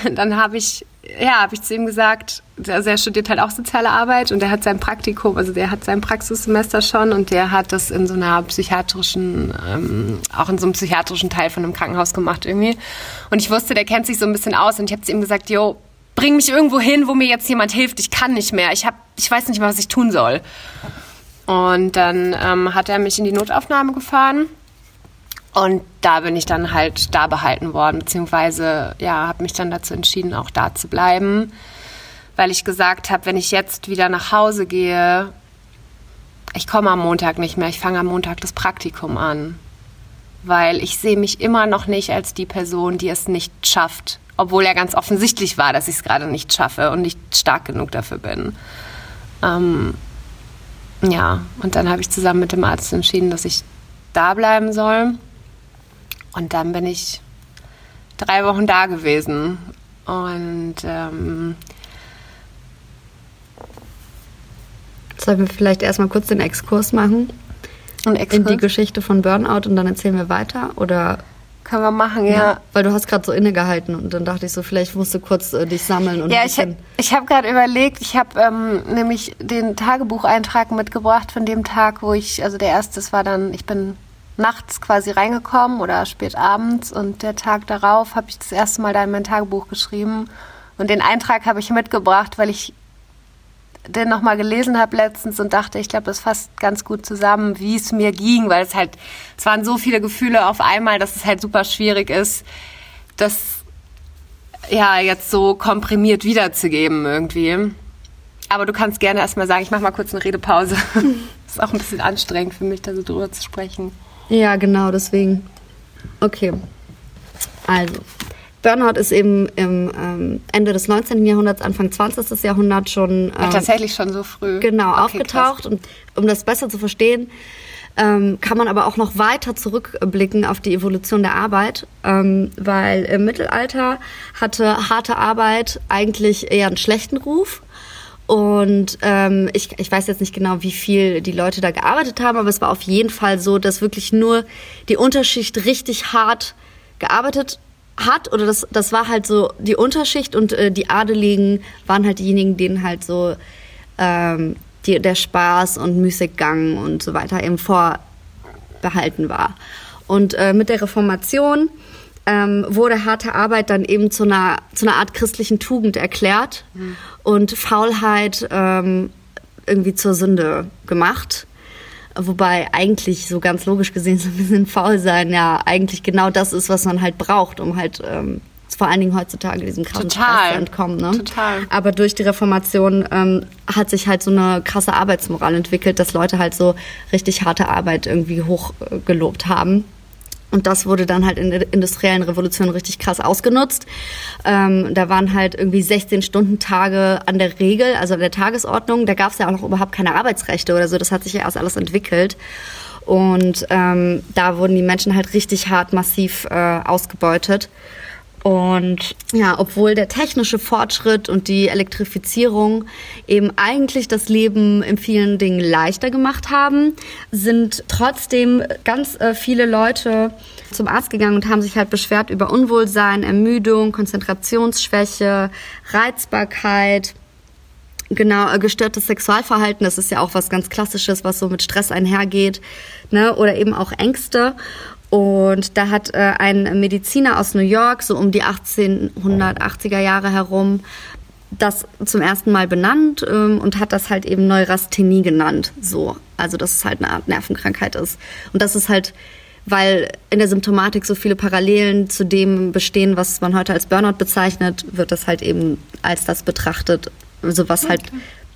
dann habe ich, ja, habe ich zu ihm gesagt, also er studiert halt auch soziale Arbeit und er hat sein Praktikum, also der hat sein Praxissemester schon und der hat das in so einer psychiatrischen, ähm, auch in so einem psychiatrischen Teil von einem Krankenhaus gemacht irgendwie. Und ich wusste, der kennt sich so ein bisschen aus und ich habe zu ihm gesagt, yo, bring mich irgendwo hin, wo mir jetzt jemand hilft. Ich kann nicht mehr. Ich hab, ich weiß nicht mehr, was ich tun soll. Und dann ähm, hat er mich in die Notaufnahme gefahren. Und da bin ich dann halt da behalten worden, beziehungsweise ja, habe mich dann dazu entschieden, auch da zu bleiben, weil ich gesagt habe, wenn ich jetzt wieder nach Hause gehe, ich komme am Montag nicht mehr, ich fange am Montag das Praktikum an, weil ich sehe mich immer noch nicht als die Person, die es nicht schafft, obwohl ja ganz offensichtlich war, dass ich es gerade nicht schaffe und nicht stark genug dafür bin. Ähm, ja, und dann habe ich zusammen mit dem Arzt entschieden, dass ich da bleiben soll. Und dann bin ich drei Wochen da gewesen. Und ähm, Sollen wir vielleicht erstmal kurz den Exkurs machen? Exkurs? In die Geschichte von Burnout und dann erzählen wir weiter? Oder können wir machen, ja. ja. Weil du hast gerade so innegehalten und dann dachte ich so, vielleicht musst du kurz äh, dich sammeln. Und ja, ich, ich habe gerade überlegt, ich habe ähm, nämlich den Tagebucheintrag mitgebracht von dem Tag, wo ich, also der erste, das war dann, ich bin nachts quasi reingekommen oder spät abends und der Tag darauf habe ich das erste Mal da in mein Tagebuch geschrieben. Und den Eintrag habe ich mitgebracht, weil ich den nochmal gelesen habe letztens und dachte, ich glaube, das fasst ganz gut zusammen, wie es mir ging, weil es halt, es waren so viele Gefühle auf einmal, dass es halt super schwierig ist, das ja jetzt so komprimiert wiederzugeben irgendwie. Aber du kannst gerne erstmal sagen, ich mache mal kurz eine Redepause. ist auch ein bisschen anstrengend für mich, da so drüber zu sprechen. Ja, genau, deswegen. Okay. Also, Burnout ist eben im ähm, Ende des 19. Jahrhunderts, Anfang 20. Jahrhundert schon. Ähm, tatsächlich schon so früh. Genau, okay, aufgetaucht. Krass. Und um das besser zu verstehen, ähm, kann man aber auch noch weiter zurückblicken auf die Evolution der Arbeit, ähm, weil im Mittelalter hatte harte Arbeit eigentlich eher einen schlechten Ruf. Und ähm, ich, ich weiß jetzt nicht genau, wie viel die Leute da gearbeitet haben, aber es war auf jeden Fall so, dass wirklich nur die Unterschicht richtig hart gearbeitet hat oder das, das war halt so die Unterschicht und äh, die Adeligen waren halt diejenigen, denen halt so ähm, die, der Spaß und Müßiggang und so weiter eben vorbehalten war. Und äh, mit der Reformation ähm, wurde harte Arbeit dann eben zu einer, zu einer Art christlichen Tugend erklärt mhm. und Faulheit ähm, irgendwie zur Sünde gemacht. Wobei eigentlich so ganz logisch gesehen so ein bisschen faul sein ja eigentlich genau das ist, was man halt braucht, um halt ähm, vor allen Dingen heutzutage diesem krassen Total. Stress zu entkommen. Ne? Total. Aber durch die Reformation ähm, hat sich halt so eine krasse Arbeitsmoral entwickelt, dass Leute halt so richtig harte Arbeit irgendwie hochgelobt haben. Und das wurde dann halt in der industriellen Revolution richtig krass ausgenutzt. Ähm, da waren halt irgendwie 16-Stunden-Tage an der Regel, also an der Tagesordnung. Da gab es ja auch noch überhaupt keine Arbeitsrechte oder so. Das hat sich ja erst alles entwickelt. Und ähm, da wurden die Menschen halt richtig hart massiv äh, ausgebeutet. Und ja, obwohl der technische Fortschritt und die Elektrifizierung eben eigentlich das Leben in vielen Dingen leichter gemacht haben, sind trotzdem ganz äh, viele Leute zum Arzt gegangen und haben sich halt beschwert über Unwohlsein, Ermüdung, Konzentrationsschwäche, Reizbarkeit. Genau, äh, gestörtes Sexualverhalten, das ist ja auch was ganz Klassisches, was so mit Stress einhergeht, ne? oder eben auch Ängste. Und da hat äh, ein Mediziner aus New York, so um die 1880er Jahre herum, das zum ersten Mal benannt ähm, und hat das halt eben Neurasthenie genannt. So, also dass es halt eine Art Nervenkrankheit ist. Und das ist halt, weil in der Symptomatik so viele Parallelen zu dem bestehen, was man heute als Burnout bezeichnet, wird das halt eben als das betrachtet. Also was halt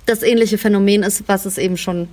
das ähnliche Phänomen ist, was es eben schon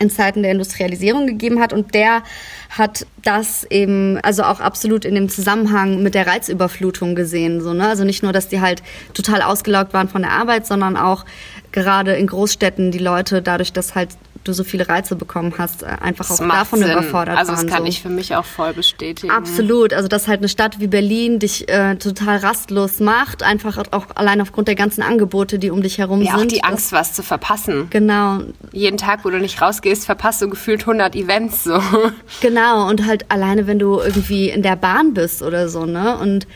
in Zeiten der Industrialisierung gegeben hat. Und der hat das eben, also auch absolut in dem Zusammenhang mit der Reizüberflutung gesehen. So, ne? Also nicht nur, dass die halt total ausgelaugt waren von der Arbeit, sondern auch gerade in Großstädten die Leute dadurch, dass halt du so viele Reize bekommen hast, äh, einfach das auch davon Sinn. überfordert also waren. Also das kann so. ich für mich auch voll bestätigen. Absolut. Also dass halt eine Stadt wie Berlin dich äh, total rastlos macht, einfach auch allein aufgrund der ganzen Angebote, die um dich herum ja, sind. Auch die Angst, was zu verpassen. Genau. Jeden Tag, wo du nicht rausgehst, verpasst du gefühlt 100 Events so. Genau. Und halt alleine, wenn du irgendwie in der Bahn bist oder so, ne? Und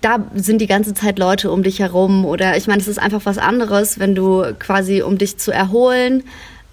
da sind die ganze Zeit Leute um dich herum oder ich meine, es ist einfach was anderes, wenn du quasi um dich zu erholen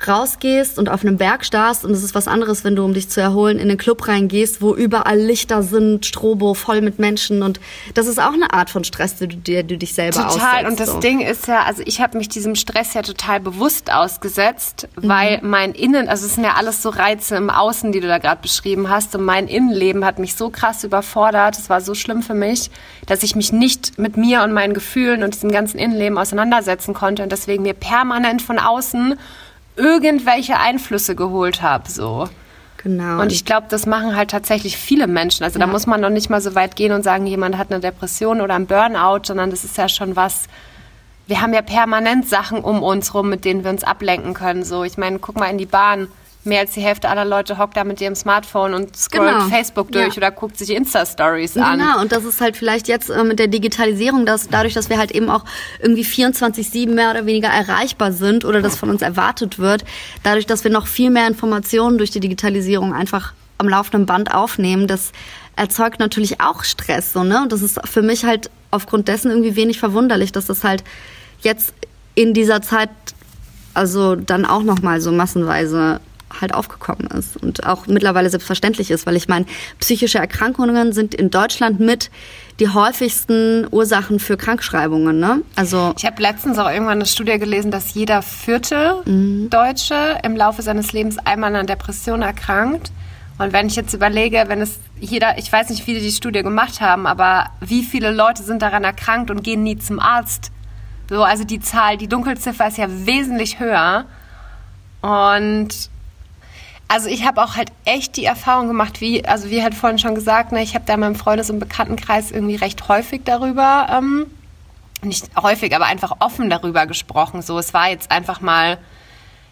rausgehst und auf einem Berg starrst und es ist was anderes, wenn du, um dich zu erholen, in den Club reingehst, wo überall Lichter sind, Strobo voll mit Menschen und das ist auch eine Art von Stress, die du, die du dich selber total. aussetzt. und das so. Ding ist ja, also ich habe mich diesem Stress ja total bewusst ausgesetzt, mhm. weil mein Innen, also es sind ja alles so Reize im Außen, die du da gerade beschrieben hast und mein Innenleben hat mich so krass überfordert, es war so schlimm für mich, dass ich mich nicht mit mir und meinen Gefühlen und diesem ganzen Innenleben auseinandersetzen konnte und deswegen mir permanent von außen irgendwelche Einflüsse geholt habe, so. Genau. Und ich glaube, das machen halt tatsächlich viele Menschen. Also ja. da muss man noch nicht mal so weit gehen und sagen, jemand hat eine Depression oder ein Burnout, sondern das ist ja schon was. Wir haben ja permanent Sachen um uns rum, mit denen wir uns ablenken können. So, ich meine, guck mal in die Bahn mehr als die Hälfte aller Leute hockt da mit ihrem Smartphone und scrollt genau. Facebook durch ja. oder guckt sich Insta-Stories genau. an. Genau, und das ist halt vielleicht jetzt äh, mit der Digitalisierung, dass dadurch, dass wir halt eben auch irgendwie 24-7 mehr oder weniger erreichbar sind oder das von uns erwartet wird, dadurch, dass wir noch viel mehr Informationen durch die Digitalisierung einfach am laufenden Band aufnehmen, das erzeugt natürlich auch Stress, so, ne? Und das ist für mich halt aufgrund dessen irgendwie wenig verwunderlich, dass das halt jetzt in dieser Zeit also dann auch noch mal so massenweise halt aufgekommen ist und auch mittlerweile selbstverständlich ist, weil ich meine, psychische Erkrankungen sind in Deutschland mit die häufigsten Ursachen für Krankschreibungen. Ne? Also ich habe letztens auch irgendwann eine Studie gelesen, dass jeder vierte mhm. Deutsche im Laufe seines Lebens einmal an Depression erkrankt. Und wenn ich jetzt überlege, wenn es jeder, ich weiß nicht, wie die die Studie gemacht haben, aber wie viele Leute sind daran erkrankt und gehen nie zum Arzt? So, also die Zahl, die Dunkelziffer ist ja wesentlich höher. Und also ich habe auch halt echt die Erfahrung gemacht, wie, also wie halt vorhin schon gesagt, ne, ich habe da in meinem Freundes- und Bekanntenkreis irgendwie recht häufig darüber, ähm, nicht häufig, aber einfach offen darüber gesprochen. So, es war jetzt einfach mal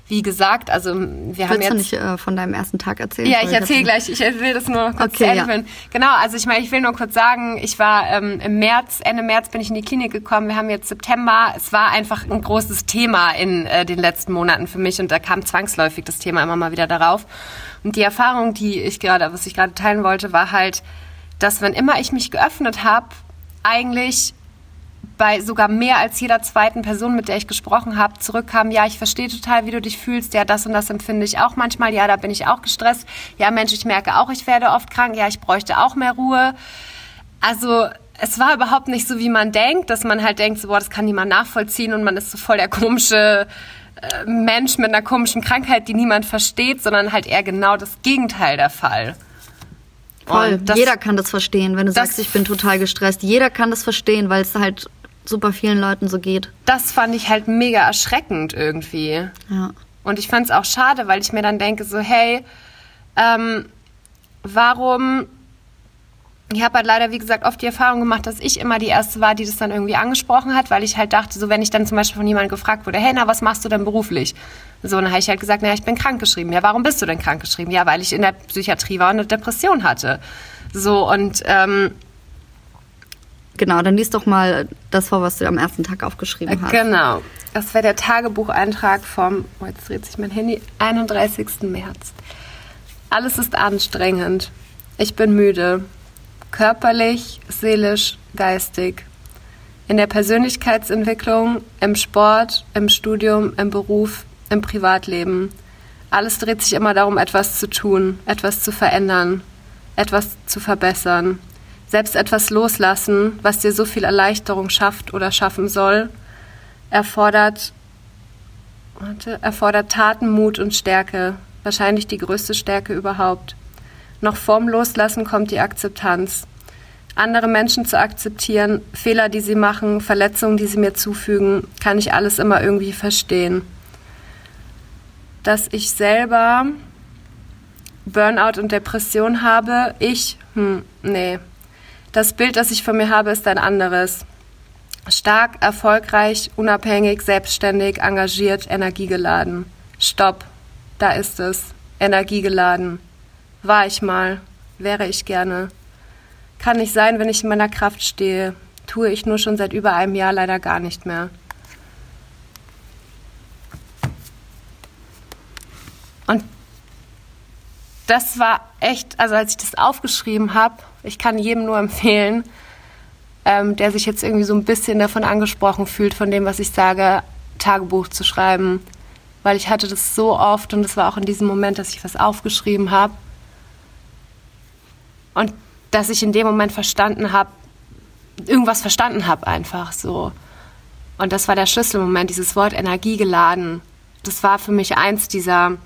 wie gesagt, also wir Willst haben jetzt... du nicht äh, von deinem ersten Tag erzählen? Ja, ich erzähle gleich. Ich will das nur kurz okay, ja. Genau, also ich meine, ich will nur kurz sagen, ich war ähm, im März, Ende März bin ich in die Klinik gekommen. Wir haben jetzt September. Es war einfach ein großes Thema in äh, den letzten Monaten für mich und da kam zwangsläufig das Thema immer mal wieder darauf. Und die Erfahrung, die ich gerade, was ich gerade teilen wollte, war halt, dass wenn immer ich mich geöffnet habe, eigentlich bei sogar mehr als jeder zweiten Person, mit der ich gesprochen habe, zurückkam, ja, ich verstehe total, wie du dich fühlst, ja, das und das empfinde ich auch manchmal, ja, da bin ich auch gestresst, ja, Mensch, ich merke auch, ich werde oft krank, ja, ich bräuchte auch mehr Ruhe. Also es war überhaupt nicht so, wie man denkt, dass man halt denkt, so, boah, das kann niemand nachvollziehen und man ist so voll der komische äh, Mensch mit einer komischen Krankheit, die niemand versteht, sondern halt eher genau das Gegenteil der Fall. Voll. Das, Jeder kann das verstehen, wenn du sagst, ich bin total gestresst. Jeder kann das verstehen, weil es halt super vielen Leuten so geht. Das fand ich halt mega erschreckend irgendwie. Ja. Und ich fand es auch schade, weil ich mir dann denke, so, hey, ähm, warum ich habe halt leider, wie gesagt, oft die Erfahrung gemacht, dass ich immer die Erste war, die das dann irgendwie angesprochen hat, weil ich halt dachte, so wenn ich dann zum Beispiel von jemandem gefragt wurde, hey, na, was machst du denn beruflich? So, dann habe ich halt gesagt, na, ich bin krankgeschrieben. Ja, warum bist du denn krankgeschrieben? Ja, weil ich in der Psychiatrie war und eine Depression hatte. So, und ähm, Genau, dann liest doch mal das vor, was du am ersten Tag aufgeschrieben hast. Genau. Das wäre der Tagebucheintrag vom, oh, jetzt dreht sich mein Handy, 31. März. Alles ist anstrengend. Ich bin müde. Körperlich, seelisch, geistig. In der Persönlichkeitsentwicklung, im Sport, im Studium, im Beruf, im Privatleben. Alles dreht sich immer darum, etwas zu tun, etwas zu verändern, etwas zu verbessern. Selbst etwas loslassen, was dir so viel Erleichterung schafft oder schaffen soll, erfordert, warte, erfordert Taten, Mut und Stärke. Wahrscheinlich die größte Stärke überhaupt. Noch vorm Loslassen kommt die Akzeptanz. Andere Menschen zu akzeptieren, Fehler, die sie machen, Verletzungen, die sie mir zufügen, kann ich alles immer irgendwie verstehen. Dass ich selber Burnout und Depression habe, ich, hm, nee, das Bild, das ich von mir habe, ist ein anderes. Stark, erfolgreich, unabhängig, selbstständig, engagiert, energiegeladen. Stopp, da ist es. Energiegeladen. War ich mal, wäre ich gerne. Kann nicht sein, wenn ich in meiner Kraft stehe. Tue ich nur schon seit über einem Jahr leider gar nicht mehr. Und das war echt, also als ich das aufgeschrieben habe, ich kann jedem nur empfehlen, ähm, der sich jetzt irgendwie so ein bisschen davon angesprochen fühlt, von dem, was ich sage, Tagebuch zu schreiben. Weil ich hatte das so oft und es war auch in diesem Moment, dass ich was aufgeschrieben habe. Und dass ich in dem Moment verstanden habe, irgendwas verstanden habe einfach so. Und das war der Schlüsselmoment, dieses Wort Energie geladen. Das war für mich eins dieser,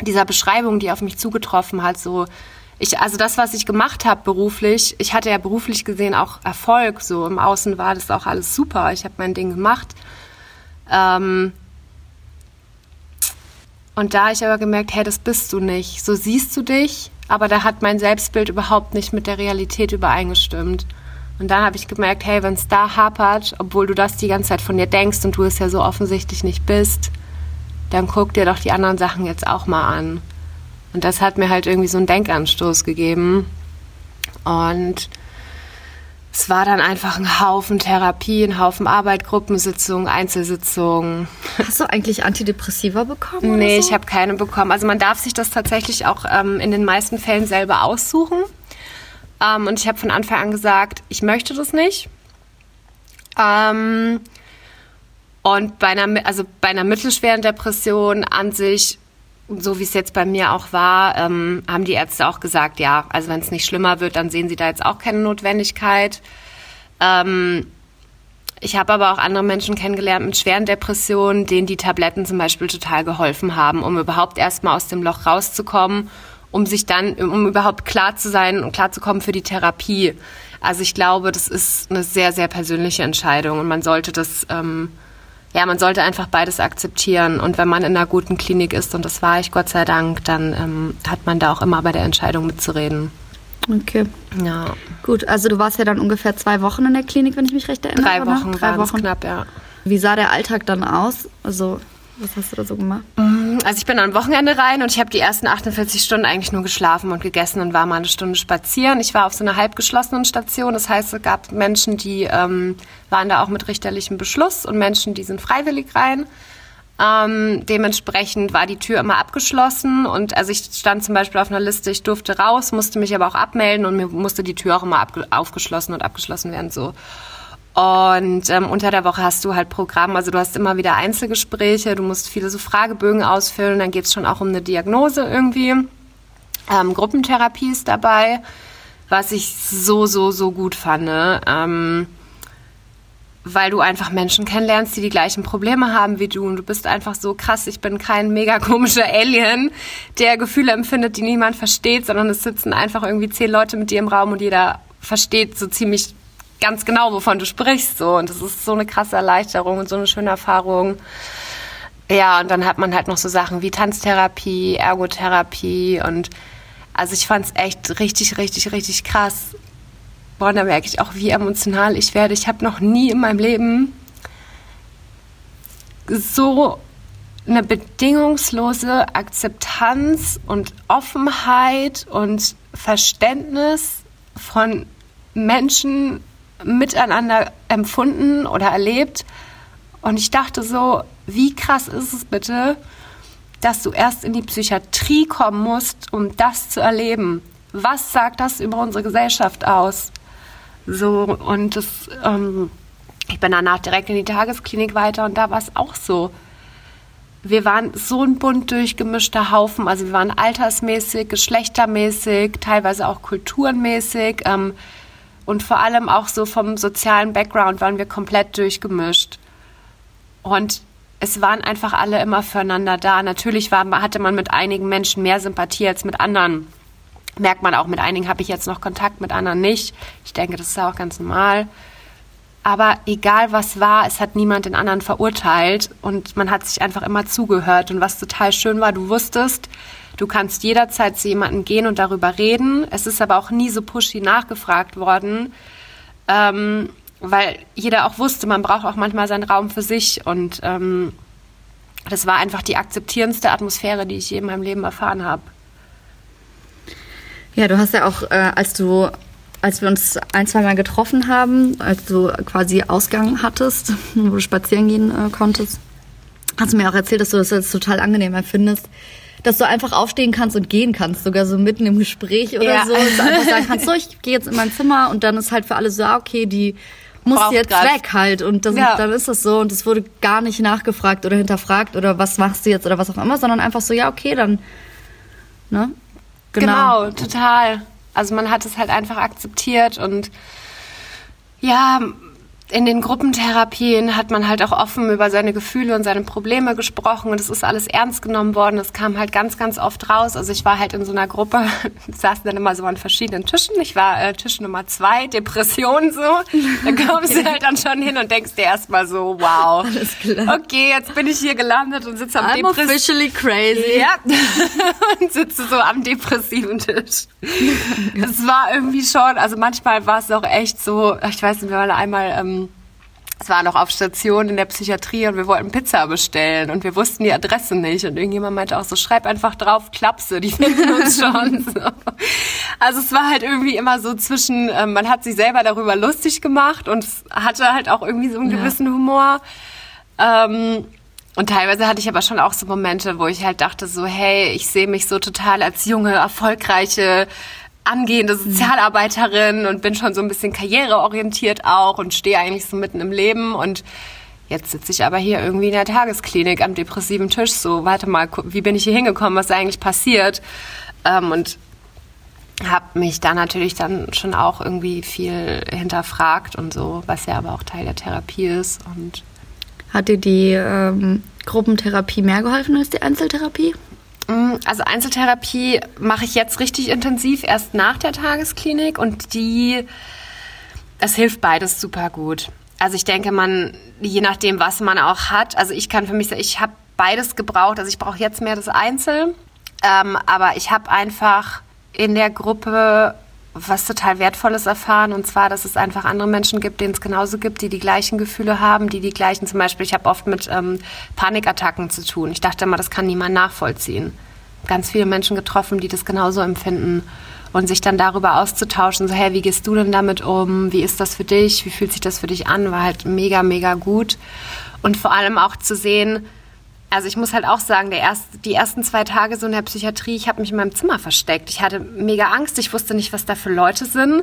dieser Beschreibungen, die auf mich zugetroffen hat. So, ich, also das, was ich gemacht habe beruflich, ich hatte ja beruflich gesehen auch Erfolg. So im Außen war das auch alles super. Ich habe mein Ding gemacht. Ähm, und da habe ich aber gemerkt, hey, das bist du nicht. So siehst du dich, aber da hat mein Selbstbild überhaupt nicht mit der Realität übereingestimmt. Und dann habe ich gemerkt, hey, wenn es da hapert, obwohl du das die ganze Zeit von dir denkst und du es ja so offensichtlich nicht bist, dann guck dir doch die anderen Sachen jetzt auch mal an. Und das hat mir halt irgendwie so einen Denkanstoß gegeben. Und es war dann einfach ein Haufen Therapie, ein Haufen Arbeit, Gruppensitzungen, Einzelsitzungen. Hast du eigentlich Antidepressiva bekommen? Nee, so? ich habe keine bekommen. Also man darf sich das tatsächlich auch ähm, in den meisten Fällen selber aussuchen. Ähm, und ich habe von Anfang an gesagt, ich möchte das nicht. Ähm, und bei einer, also bei einer mittelschweren Depression an sich, so wie es jetzt bei mir auch war, ähm, haben die Ärzte auch gesagt, ja, also wenn es nicht schlimmer wird, dann sehen sie da jetzt auch keine Notwendigkeit. Ähm, ich habe aber auch andere Menschen kennengelernt mit schweren Depressionen, denen die Tabletten zum Beispiel total geholfen haben, um überhaupt erstmal aus dem Loch rauszukommen, um sich dann, um überhaupt klar zu sein und klar zu kommen für die Therapie. Also ich glaube, das ist eine sehr, sehr persönliche Entscheidung und man sollte das ähm, ja, man sollte einfach beides akzeptieren. Und wenn man in einer guten Klinik ist, und das war ich Gott sei Dank, dann ähm, hat man da auch immer bei der Entscheidung mitzureden. Okay. Ja. Gut, also du warst ja dann ungefähr zwei Wochen in der Klinik, wenn ich mich recht erinnere. Drei Wochen, drei Wochen knapp, ja. Wie sah der Alltag dann aus? Also was hast du da so gemacht? Mhm, also ich bin am Wochenende rein und ich habe die ersten 48 Stunden eigentlich nur geschlafen und gegessen und war mal eine Stunde spazieren. Ich war auf so einer halbgeschlossenen Station. Das heißt, es gab Menschen, die ähm, waren da auch mit richterlichem Beschluss und Menschen, die sind freiwillig rein. Ähm, dementsprechend war die Tür immer abgeschlossen und also ich stand zum Beispiel auf einer Liste, ich durfte raus, musste mich aber auch abmelden und mir musste die Tür auch immer aufgeschlossen und abgeschlossen werden so. Und ähm, unter der Woche hast du halt Programm, also du hast immer wieder Einzelgespräche, du musst viele so Fragebögen ausfüllen, dann geht es schon auch um eine Diagnose irgendwie. Ähm, Gruppentherapie ist dabei, was ich so, so, so gut fand. Ne? Ähm, weil du einfach Menschen kennenlernst, die die gleichen Probleme haben wie du. Und du bist einfach so krass. Ich bin kein mega komischer Alien, der Gefühle empfindet, die niemand versteht, sondern es sitzen einfach irgendwie zehn Leute mit dir im Raum und jeder versteht so ziemlich ganz genau, wovon du sprichst. So. Und das ist so eine krasse Erleichterung und so eine schöne Erfahrung. Ja, und dann hat man halt noch so Sachen wie Tanztherapie, Ergotherapie und also ich fand es echt richtig, richtig, richtig krass. Boah, da merke ich auch, wie emotional ich werde. Ich habe noch nie in meinem Leben so eine bedingungslose Akzeptanz und Offenheit und Verständnis von Menschen miteinander empfunden oder erlebt. Und ich dachte so, wie krass ist es bitte, dass du erst in die Psychiatrie kommen musst, um das zu erleben. Was sagt das über unsere Gesellschaft aus? So, und das, ähm, ich bin danach direkt in die Tagesklinik weiter und da war es auch so. Wir waren so ein bunt durchgemischter Haufen, also wir waren altersmäßig, geschlechtermäßig, teilweise auch kulturenmäßig. Ähm, und vor allem auch so vom sozialen Background waren wir komplett durchgemischt. Und es waren einfach alle immer füreinander da. Natürlich war, hatte man mit einigen Menschen mehr Sympathie als mit anderen. Merkt man auch, mit einigen habe ich jetzt noch Kontakt, mit anderen nicht. Ich denke, das ist auch ganz normal. Aber egal was war, es hat niemand den anderen verurteilt und man hat sich einfach immer zugehört. Und was total schön war, du wusstest, Du kannst jederzeit zu jemandem gehen und darüber reden. Es ist aber auch nie so pushy nachgefragt worden, ähm, weil jeder auch wusste, man braucht auch manchmal seinen Raum für sich. Und ähm, das war einfach die akzeptierendste Atmosphäre, die ich je in meinem Leben erfahren habe. Ja, du hast ja auch, äh, als du als wir uns ein, zwei Mal getroffen haben, als du quasi Ausgang hattest, wo du spazieren gehen äh, konntest, hast du mir auch erzählt, dass du das jetzt total angenehm empfindest, dass du einfach aufstehen kannst und gehen kannst, sogar so mitten im Gespräch oder Ja. so. Und du einfach sagen kannst, so, ich gehe jetzt in mein Zimmer und dann ist halt für alle so, ah, okay, die muss Braucht jetzt grad- weg halt. Und das, Ja. dann ist das so. Und es wurde gar nicht nachgefragt oder hinterfragt oder was machst du jetzt oder was auch immer, sondern einfach so, ja, okay, dann, ne? Genau. total. Also man hat es halt einfach akzeptiert und ja, in den Gruppentherapien hat man halt auch offen über seine Gefühle und seine Probleme gesprochen und es ist alles ernst genommen worden. Das kam halt ganz, ganz oft raus. Also ich war halt in so einer Gruppe, saßen dann immer so an verschiedenen Tischen. Ich war äh, Tisch Nummer zwei, Depression so. Da kommst du halt dann schon hin und denkst dir erstmal so, wow. Alles klar. Okay, jetzt bin ich hier gelandet und sitze am I'm Depression. officially crazy. Ja, und sitze so am depressiven Tisch. Das war irgendwie schon, also manchmal war es auch echt so, ich weiß nicht, wir waren einmal, ähm, es war noch auf Station in der Psychiatrie und wir wollten Pizza bestellen und wir wussten die Adresse nicht und irgendjemand meinte auch so, schreib einfach drauf, Klapse, die finden uns schon. So. Also es war halt irgendwie immer so zwischen, ähm, man hat sich selber darüber lustig gemacht und es hatte halt auch irgendwie so einen Ja. gewissen Humor. Ähm, und teilweise hatte ich aber schon auch so Momente, wo ich halt dachte so, hey, ich sehe mich so total als junge, erfolgreiche, angehende Sozialarbeiterin und bin schon so ein bisschen karriereorientiert auch und stehe eigentlich so mitten im Leben. Und jetzt sitze ich aber hier irgendwie in der Tagesklinik am depressiven Tisch. So, warte mal, wie bin ich hier hingekommen, was ist eigentlich passiert? Ähm, und habe mich da natürlich dann schon auch irgendwie viel hinterfragt und so, was ja aber auch Teil der Therapie ist. Und Hat dir die ähm, Gruppentherapie mehr geholfen als die Einzeltherapie? Mm, Also Einzeltherapie mache ich jetzt richtig intensiv erst nach der Tagesklinik und die, das hilft beides super gut. Also ich denke, man, je nachdem, was man auch hat, also ich kann für mich sagen, ich habe beides gebraucht. Also ich brauche jetzt mehr das Einzel, ähm, aber ich habe einfach in der Gruppe was total Wertvolles erfahren und zwar, dass es einfach andere Menschen gibt, denen es genauso gibt, die die gleichen Gefühle haben, die die gleichen, zum Beispiel, ich habe oft mit ähm, Panikattacken zu tun. Ich dachte immer, das kann niemand nachvollziehen. Ganz viele Menschen getroffen, die das genauso empfinden und sich dann darüber auszutauschen, so, hey, wie gehst du denn damit um? Wie ist das für dich? Wie fühlt sich das für dich an? War halt mega, mega gut. Und vor allem auch zu sehen, also ich muss halt auch sagen, der erste, die ersten zwei Tage so in der Psychiatrie, ich habe mich in meinem Zimmer versteckt. Ich hatte mega Angst, ich wusste nicht, was da für Leute sind.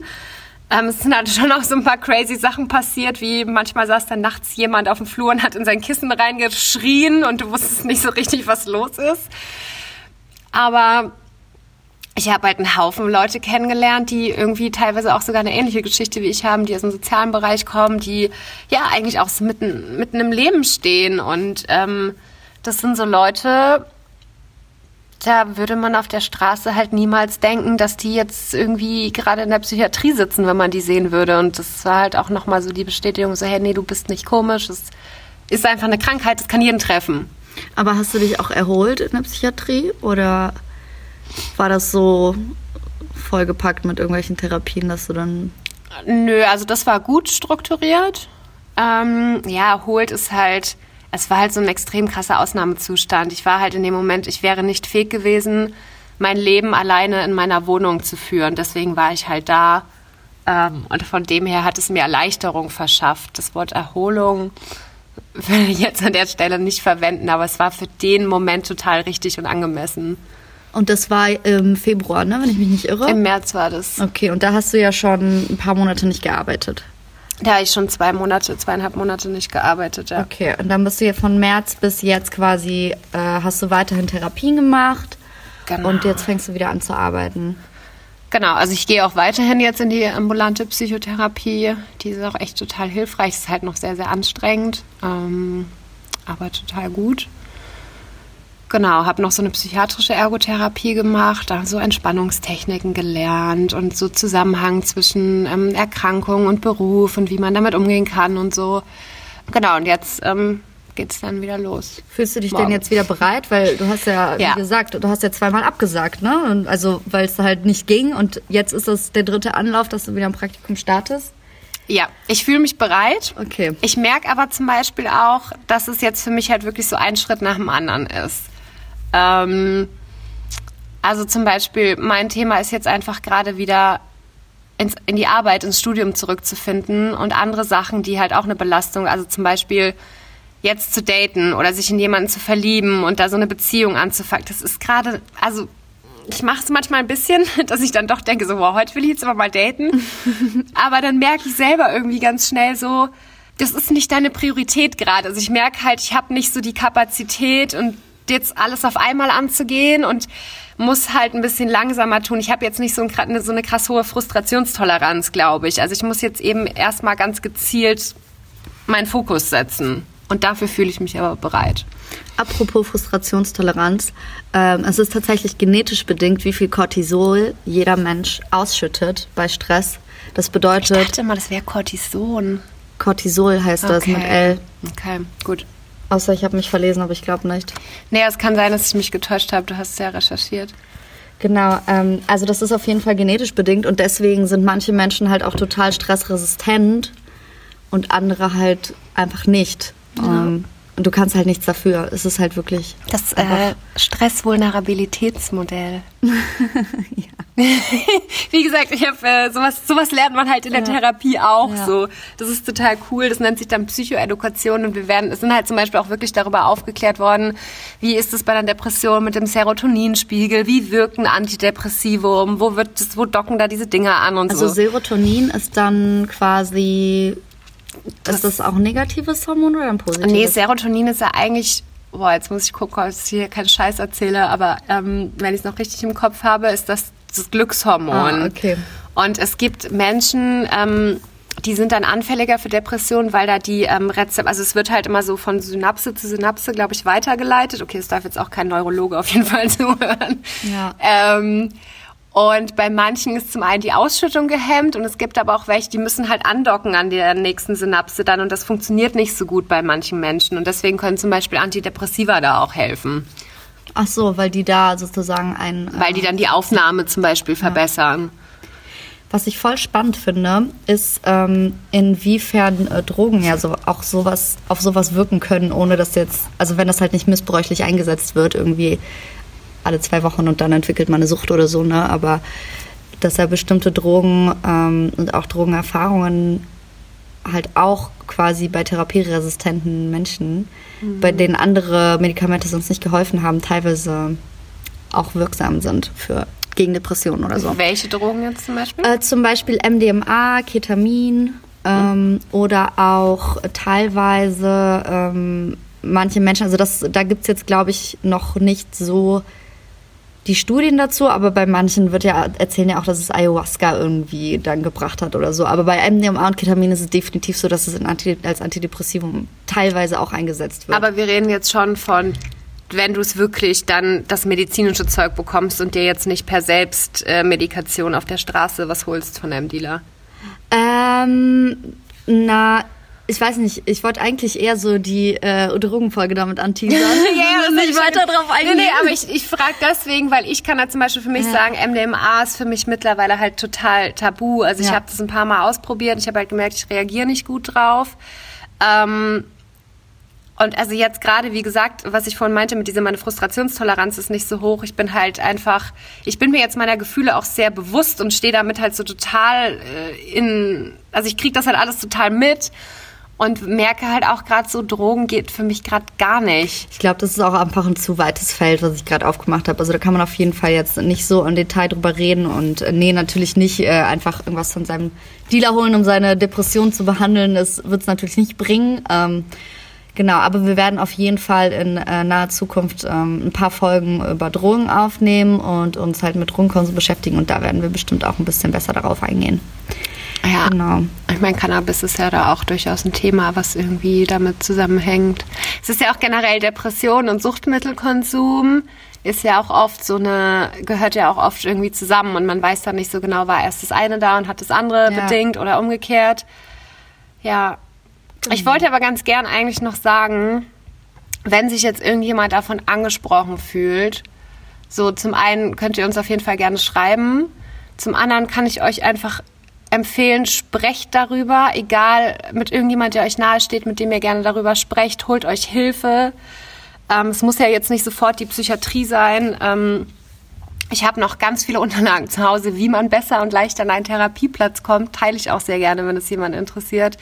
Ähm, es sind halt schon auch so ein paar crazy Sachen passiert, wie manchmal saß dann nachts jemand auf dem Flur und hat in sein Kissen reingeschrien und du wusstest nicht so richtig, was los ist. Aber ich habe halt einen Haufen Leute kennengelernt, die irgendwie teilweise auch sogar eine ähnliche Geschichte wie ich haben, die aus dem sozialen Bereich kommen, die ja eigentlich auch so mitten, mitten im Leben stehen. Und ähm, das sind so Leute, da würde man auf der Straße halt niemals denken, dass die jetzt irgendwie gerade in der Psychiatrie sitzen, wenn man die sehen würde. Und das war halt auch nochmal so die Bestätigung, so, hey, nee, du bist nicht komisch, es ist einfach eine Krankheit, das kann jeden treffen. Aber hast du dich auch erholt in der Psychiatrie oder war das so vollgepackt mit irgendwelchen Therapien, dass du dann Nö, also das war gut strukturiert. Ähm, ja, erholt ist halt, es war halt so ein extrem krasser Ausnahmezustand. Ich war halt in dem Moment, ich wäre nicht fähig gewesen, mein Leben alleine in meiner Wohnung zu führen. Deswegen war ich halt da. Ähm, und von dem her hat es mir Erleichterung verschafft. Das Wort Erholung will ich jetzt an der Stelle nicht verwenden, aber es war für den Moment total richtig und angemessen. Und das war im Februar, ne, wenn ich mich nicht irre? Im März war das. okay, und da hast du ja schon ein paar Monate nicht gearbeitet. Da habe ich schon zwei Monate, zweieinhalb Monate nicht gearbeitet, ja. Okay, und dann bist du ja von März bis jetzt quasi, äh, hast du weiterhin Therapien gemacht Genau. und jetzt fängst du wieder an zu arbeiten. Genau, also ich gehe auch weiterhin jetzt in die ambulante Psychotherapie. Die ist auch echt total hilfreich. Ist halt noch sehr, sehr anstrengend, ähm, aber total gut. Genau, habe noch so eine psychiatrische Ergotherapie gemacht, da so Entspannungstechniken gelernt und so Zusammenhang zwischen ähm, Erkrankung und Beruf und wie man damit umgehen kann und so. Genau, und jetzt ähm, geht's dann wieder los. Fühlst du dich Morgen. denn jetzt wieder bereit? Weil du hast ja, Ja. wie gesagt, du hast ja zweimal abgesagt, ne? Und also, weil es halt nicht ging und jetzt ist es der dritte Anlauf, dass du wieder ein Praktikum startest. Ja, ich fühle mich bereit. Okay. Ich merke aber zum Beispiel auch, dass es jetzt für mich halt wirklich so ein Schritt nach dem anderen ist. Ähm, also zum Beispiel, mein Thema ist jetzt einfach gerade wieder ins, in die Arbeit, ins Studium zurückzufinden und andere Sachen, die halt auch eine Belastung, also zum Beispiel, jetzt zu daten oder sich in jemanden zu verlieben und da so eine Beziehung anzufangen, das ist gerade, also ich mache es manchmal ein bisschen, dass ich dann doch denke, so, wow, heute will ich jetzt aber mal daten. aber dann merke ich selber irgendwie ganz schnell so, das ist nicht deine Priorität gerade. Also ich merke halt, ich habe nicht so die Kapazität und jetzt alles auf einmal anzugehen und muss halt ein bisschen langsamer tun. Ich habe jetzt nicht so, ein, so eine krass hohe Frustrationstoleranz, glaube ich. Also ich muss jetzt eben erstmal ganz gezielt meinen Fokus setzen. Und dafür fühle ich mich aber bereit. Apropos Frustrationstoleranz, ähm, es ist tatsächlich genetisch bedingt, wie viel Cortisol jeder Mensch ausschüttet bei Stress. Das bedeutet. Ich dachte mal, das wäre Cortison. Cortisol heißt okay. das mit L. Okay, gut. Außer ich habe mich verlesen, aber ich glaube nicht. Nee, es kann sein, dass ich mich getäuscht habe. Du hast es ja recherchiert. Genau, ähm, also das ist auf jeden Fall genetisch bedingt und deswegen sind manche Menschen halt auch total stressresistent und andere halt einfach nicht. Ja. Ähm, und du kannst halt nichts dafür. Es ist halt wirklich. Das äh, Stressvulnerabilitätsmodell. ja. Wie gesagt, ich habe äh, sowas, sowas lernt man halt in der ja. Therapie auch ja. so. Das ist total cool. Das nennt sich dann Psychoedukation und wir werden, es sind halt zum Beispiel auch wirklich darüber aufgeklärt worden, wie ist es bei einer Depression mit dem Serotoninspiegel, wie wirkt ein Antidepressivum, wo wird das, wo docken da diese Dinger an und also so. Also Serotonin ist dann quasi das ist das auch ein negatives Hormon oder ein positives? Nee, Serotonin ist ja eigentlich, boah, jetzt muss ich gucken, ob ich hier keinen Scheiß erzähle, aber ähm, wenn ich es noch richtig im Kopf habe, ist das das Glückshormon. Ah, okay. Und es gibt Menschen, ähm, die sind dann anfälliger für Depressionen, weil da die ähm, Rezepte, also es wird halt immer so von Synapse zu Synapse, glaube ich, weitergeleitet. Okay, es darf jetzt auch kein Neurologe auf jeden Fall zuhören. Ja. Ähm, und bei manchen ist zum einen die Ausschüttung gehemmt und es gibt aber auch welche, die müssen halt andocken an der nächsten Synapse dann und das funktioniert nicht so gut bei manchen Menschen und deswegen können zum Beispiel Antidepressiva da auch helfen. Ach so, weil die da sozusagen ein... Weil die dann die Aufnahme zum Beispiel verbessern. Ja. Was ich voll spannend finde, ist, ähm, inwiefern äh, Drogen ja so, auch sowas, auf sowas wirken können, ohne dass jetzt, also wenn das halt nicht missbräuchlich eingesetzt wird, irgendwie alle zwei Wochen und dann entwickelt man eine Sucht oder so, ne? Aber dass er bestimmte Drogen ähm, und auch Drogenerfahrungen halt auch quasi bei therapieresistenten Menschen, mhm. bei denen andere Medikamente sonst nicht geholfen haben, teilweise auch wirksam sind für gegen Depressionen oder so. Welche Drogen jetzt zum Beispiel? Äh, zum Beispiel MDMA, Ketamin ähm, mhm. oder auch teilweise ähm, manche Menschen, also das, da gibt es jetzt, glaube ich, noch nicht so die Studien dazu, aber bei manchen wird ja erzählen ja auch, dass es Ayahuasca irgendwie dann gebracht hat oder so. Aber bei MDMA und Ketamin ist es definitiv so, dass es Anti als Antidepressivum teilweise auch eingesetzt wird. Aber wir reden jetzt schon von wenn du es wirklich dann das medizinische Zeug bekommst und dir jetzt nicht per Selbstmedikation äh, auf der Straße was holst von einem Dealer? Ähm, na, ich weiß nicht, ich wollte eigentlich eher so die äh, Drogenfolge damit anteasern. ja, und nicht weiter drauf eingehen. Nee, nee, aber ich, ich frage deswegen, weil ich kann da zum Beispiel für mich ja. sagen, MDMA ist für mich mittlerweile halt total tabu. Also ich ja. habe das ein paar Mal ausprobiert. Ich habe halt gemerkt, ich reagiere nicht gut drauf. Ähm, und also jetzt gerade, wie gesagt, was ich vorhin meinte mit dieser, meine Frustrationstoleranz ist nicht so hoch. Ich bin halt einfach, ich bin mir jetzt meiner Gefühle auch sehr bewusst und stehe damit halt so total äh, in, also ich kriege das halt alles total mit und merke halt auch gerade so, Drogen geht für mich gerade gar nicht. Ich glaube, das ist auch einfach ein zu weites Feld, was ich gerade aufgemacht habe. Also da kann man auf jeden Fall jetzt nicht so im Detail drüber reden und äh, nee, natürlich nicht äh, einfach irgendwas von seinem Dealer holen, um seine Depression zu behandeln. Das wird es natürlich nicht bringen. Ähm, genau, aber wir werden auf jeden Fall in äh, naher Zukunft ähm, ein paar Folgen über Drogen aufnehmen und uns halt mit Drogenkonsum beschäftigen und da werden wir bestimmt auch ein bisschen besser darauf eingehen. Ja, genau. Ich meine, Cannabis ist ja da auch durchaus ein Thema, was irgendwie damit zusammenhängt. Es ist ja auch generell Depression und Suchtmittelkonsum ist ja auch oft so eine, gehört ja auch oft irgendwie zusammen und man weiß dann nicht so genau, war erst das eine da und hat das andere ja. bedingt oder umgekehrt. Ja. Ich mhm. wollte aber ganz gern eigentlich noch sagen, wenn sich jetzt irgendjemand davon angesprochen fühlt, so zum einen könnt ihr uns auf jeden Fall gerne schreiben. Zum anderen kann ich euch einfach empfehlen, sprecht darüber, egal mit irgendjemand, der euch nahesteht, mit dem ihr gerne darüber sprecht, holt euch Hilfe. Ähm, es muss ja jetzt nicht sofort die Psychiatrie sein. Ähm, ich habe noch ganz viele Unterlagen zu Hause, wie man besser und leichter an einen Therapieplatz kommt. Teile ich auch sehr gerne, wenn es jemand interessiert.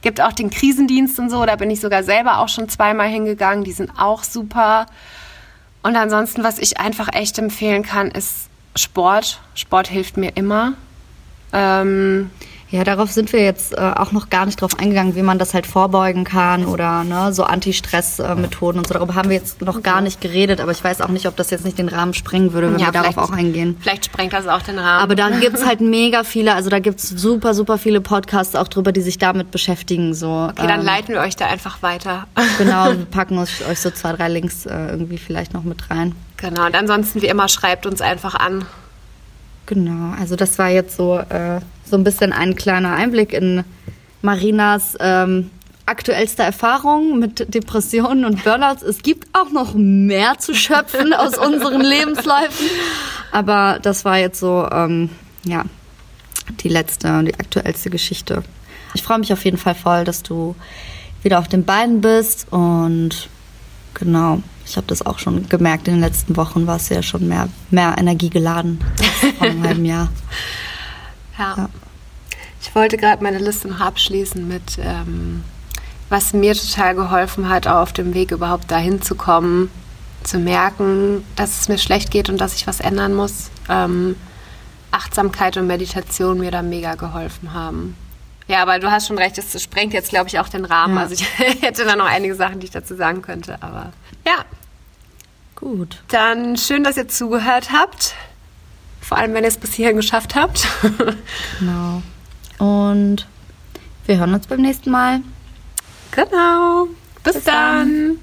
Gibt auch den Krisendienst und so, da bin ich sogar selber auch schon zweimal hingegangen, die sind auch super. Und ansonsten, was ich einfach echt empfehlen kann, ist Sport. Sport hilft mir immer. Ähm, ja, darauf sind wir jetzt äh, auch noch gar nicht drauf eingegangen, wie man das halt vorbeugen kann oder ne, so Anti-Stress-Methoden und so. Darüber haben wir jetzt noch gar nicht geredet, aber ich weiß auch nicht, ob das jetzt nicht den Rahmen sprengen würde, wenn ja, wir darauf auch eingehen. Vielleicht sprengt das auch den Rahmen. Aber da gibt's halt mega viele, also da gibt's super, super viele Podcasts auch drüber, die sich damit beschäftigen. So. Okay, dann ähm, leiten wir euch da einfach weiter. Genau, wir packen euch, euch so zwei, drei Links äh, irgendwie vielleicht noch mit rein. Genau, und ansonsten wie immer schreibt uns einfach an. Genau, also das war jetzt so, äh, so ein bisschen ein kleiner Einblick in Marinas ähm, aktuellste Erfahrung mit Depressionen und Burnouts. Es gibt auch noch mehr zu schöpfen aus unseren Lebensläufen, aber das war jetzt so, ähm, ja, die letzte, die aktuellste Geschichte. Ich freue mich auf jeden Fall voll, dass du wieder auf den Beinen bist und genau, ich habe das auch schon gemerkt, in den letzten Wochen war es ja schon mehr, mehr Energie geladen als vor einem halben Jahr. Ja. ja. Ich wollte gerade meine Liste noch abschließen mit, ähm, was mir total geholfen hat, auch auf dem Weg überhaupt dahin zu kommen, zu merken, dass es mir schlecht geht und dass ich was ändern muss. Ähm, Achtsamkeit und Meditation mir da mega geholfen haben. Ja, aber du hast schon recht, es sprengt jetzt, glaube ich, auch den Rahmen. Ja. Also ich hätte da noch einige Sachen, die ich dazu sagen könnte, aber ja. Gut. Dann schön, dass ihr zugehört habt. Vor allem, wenn ihr es bis hierhin geschafft habt. genau. Und wir hören uns beim nächsten Mal. Genau. Bis, bis dann. dann.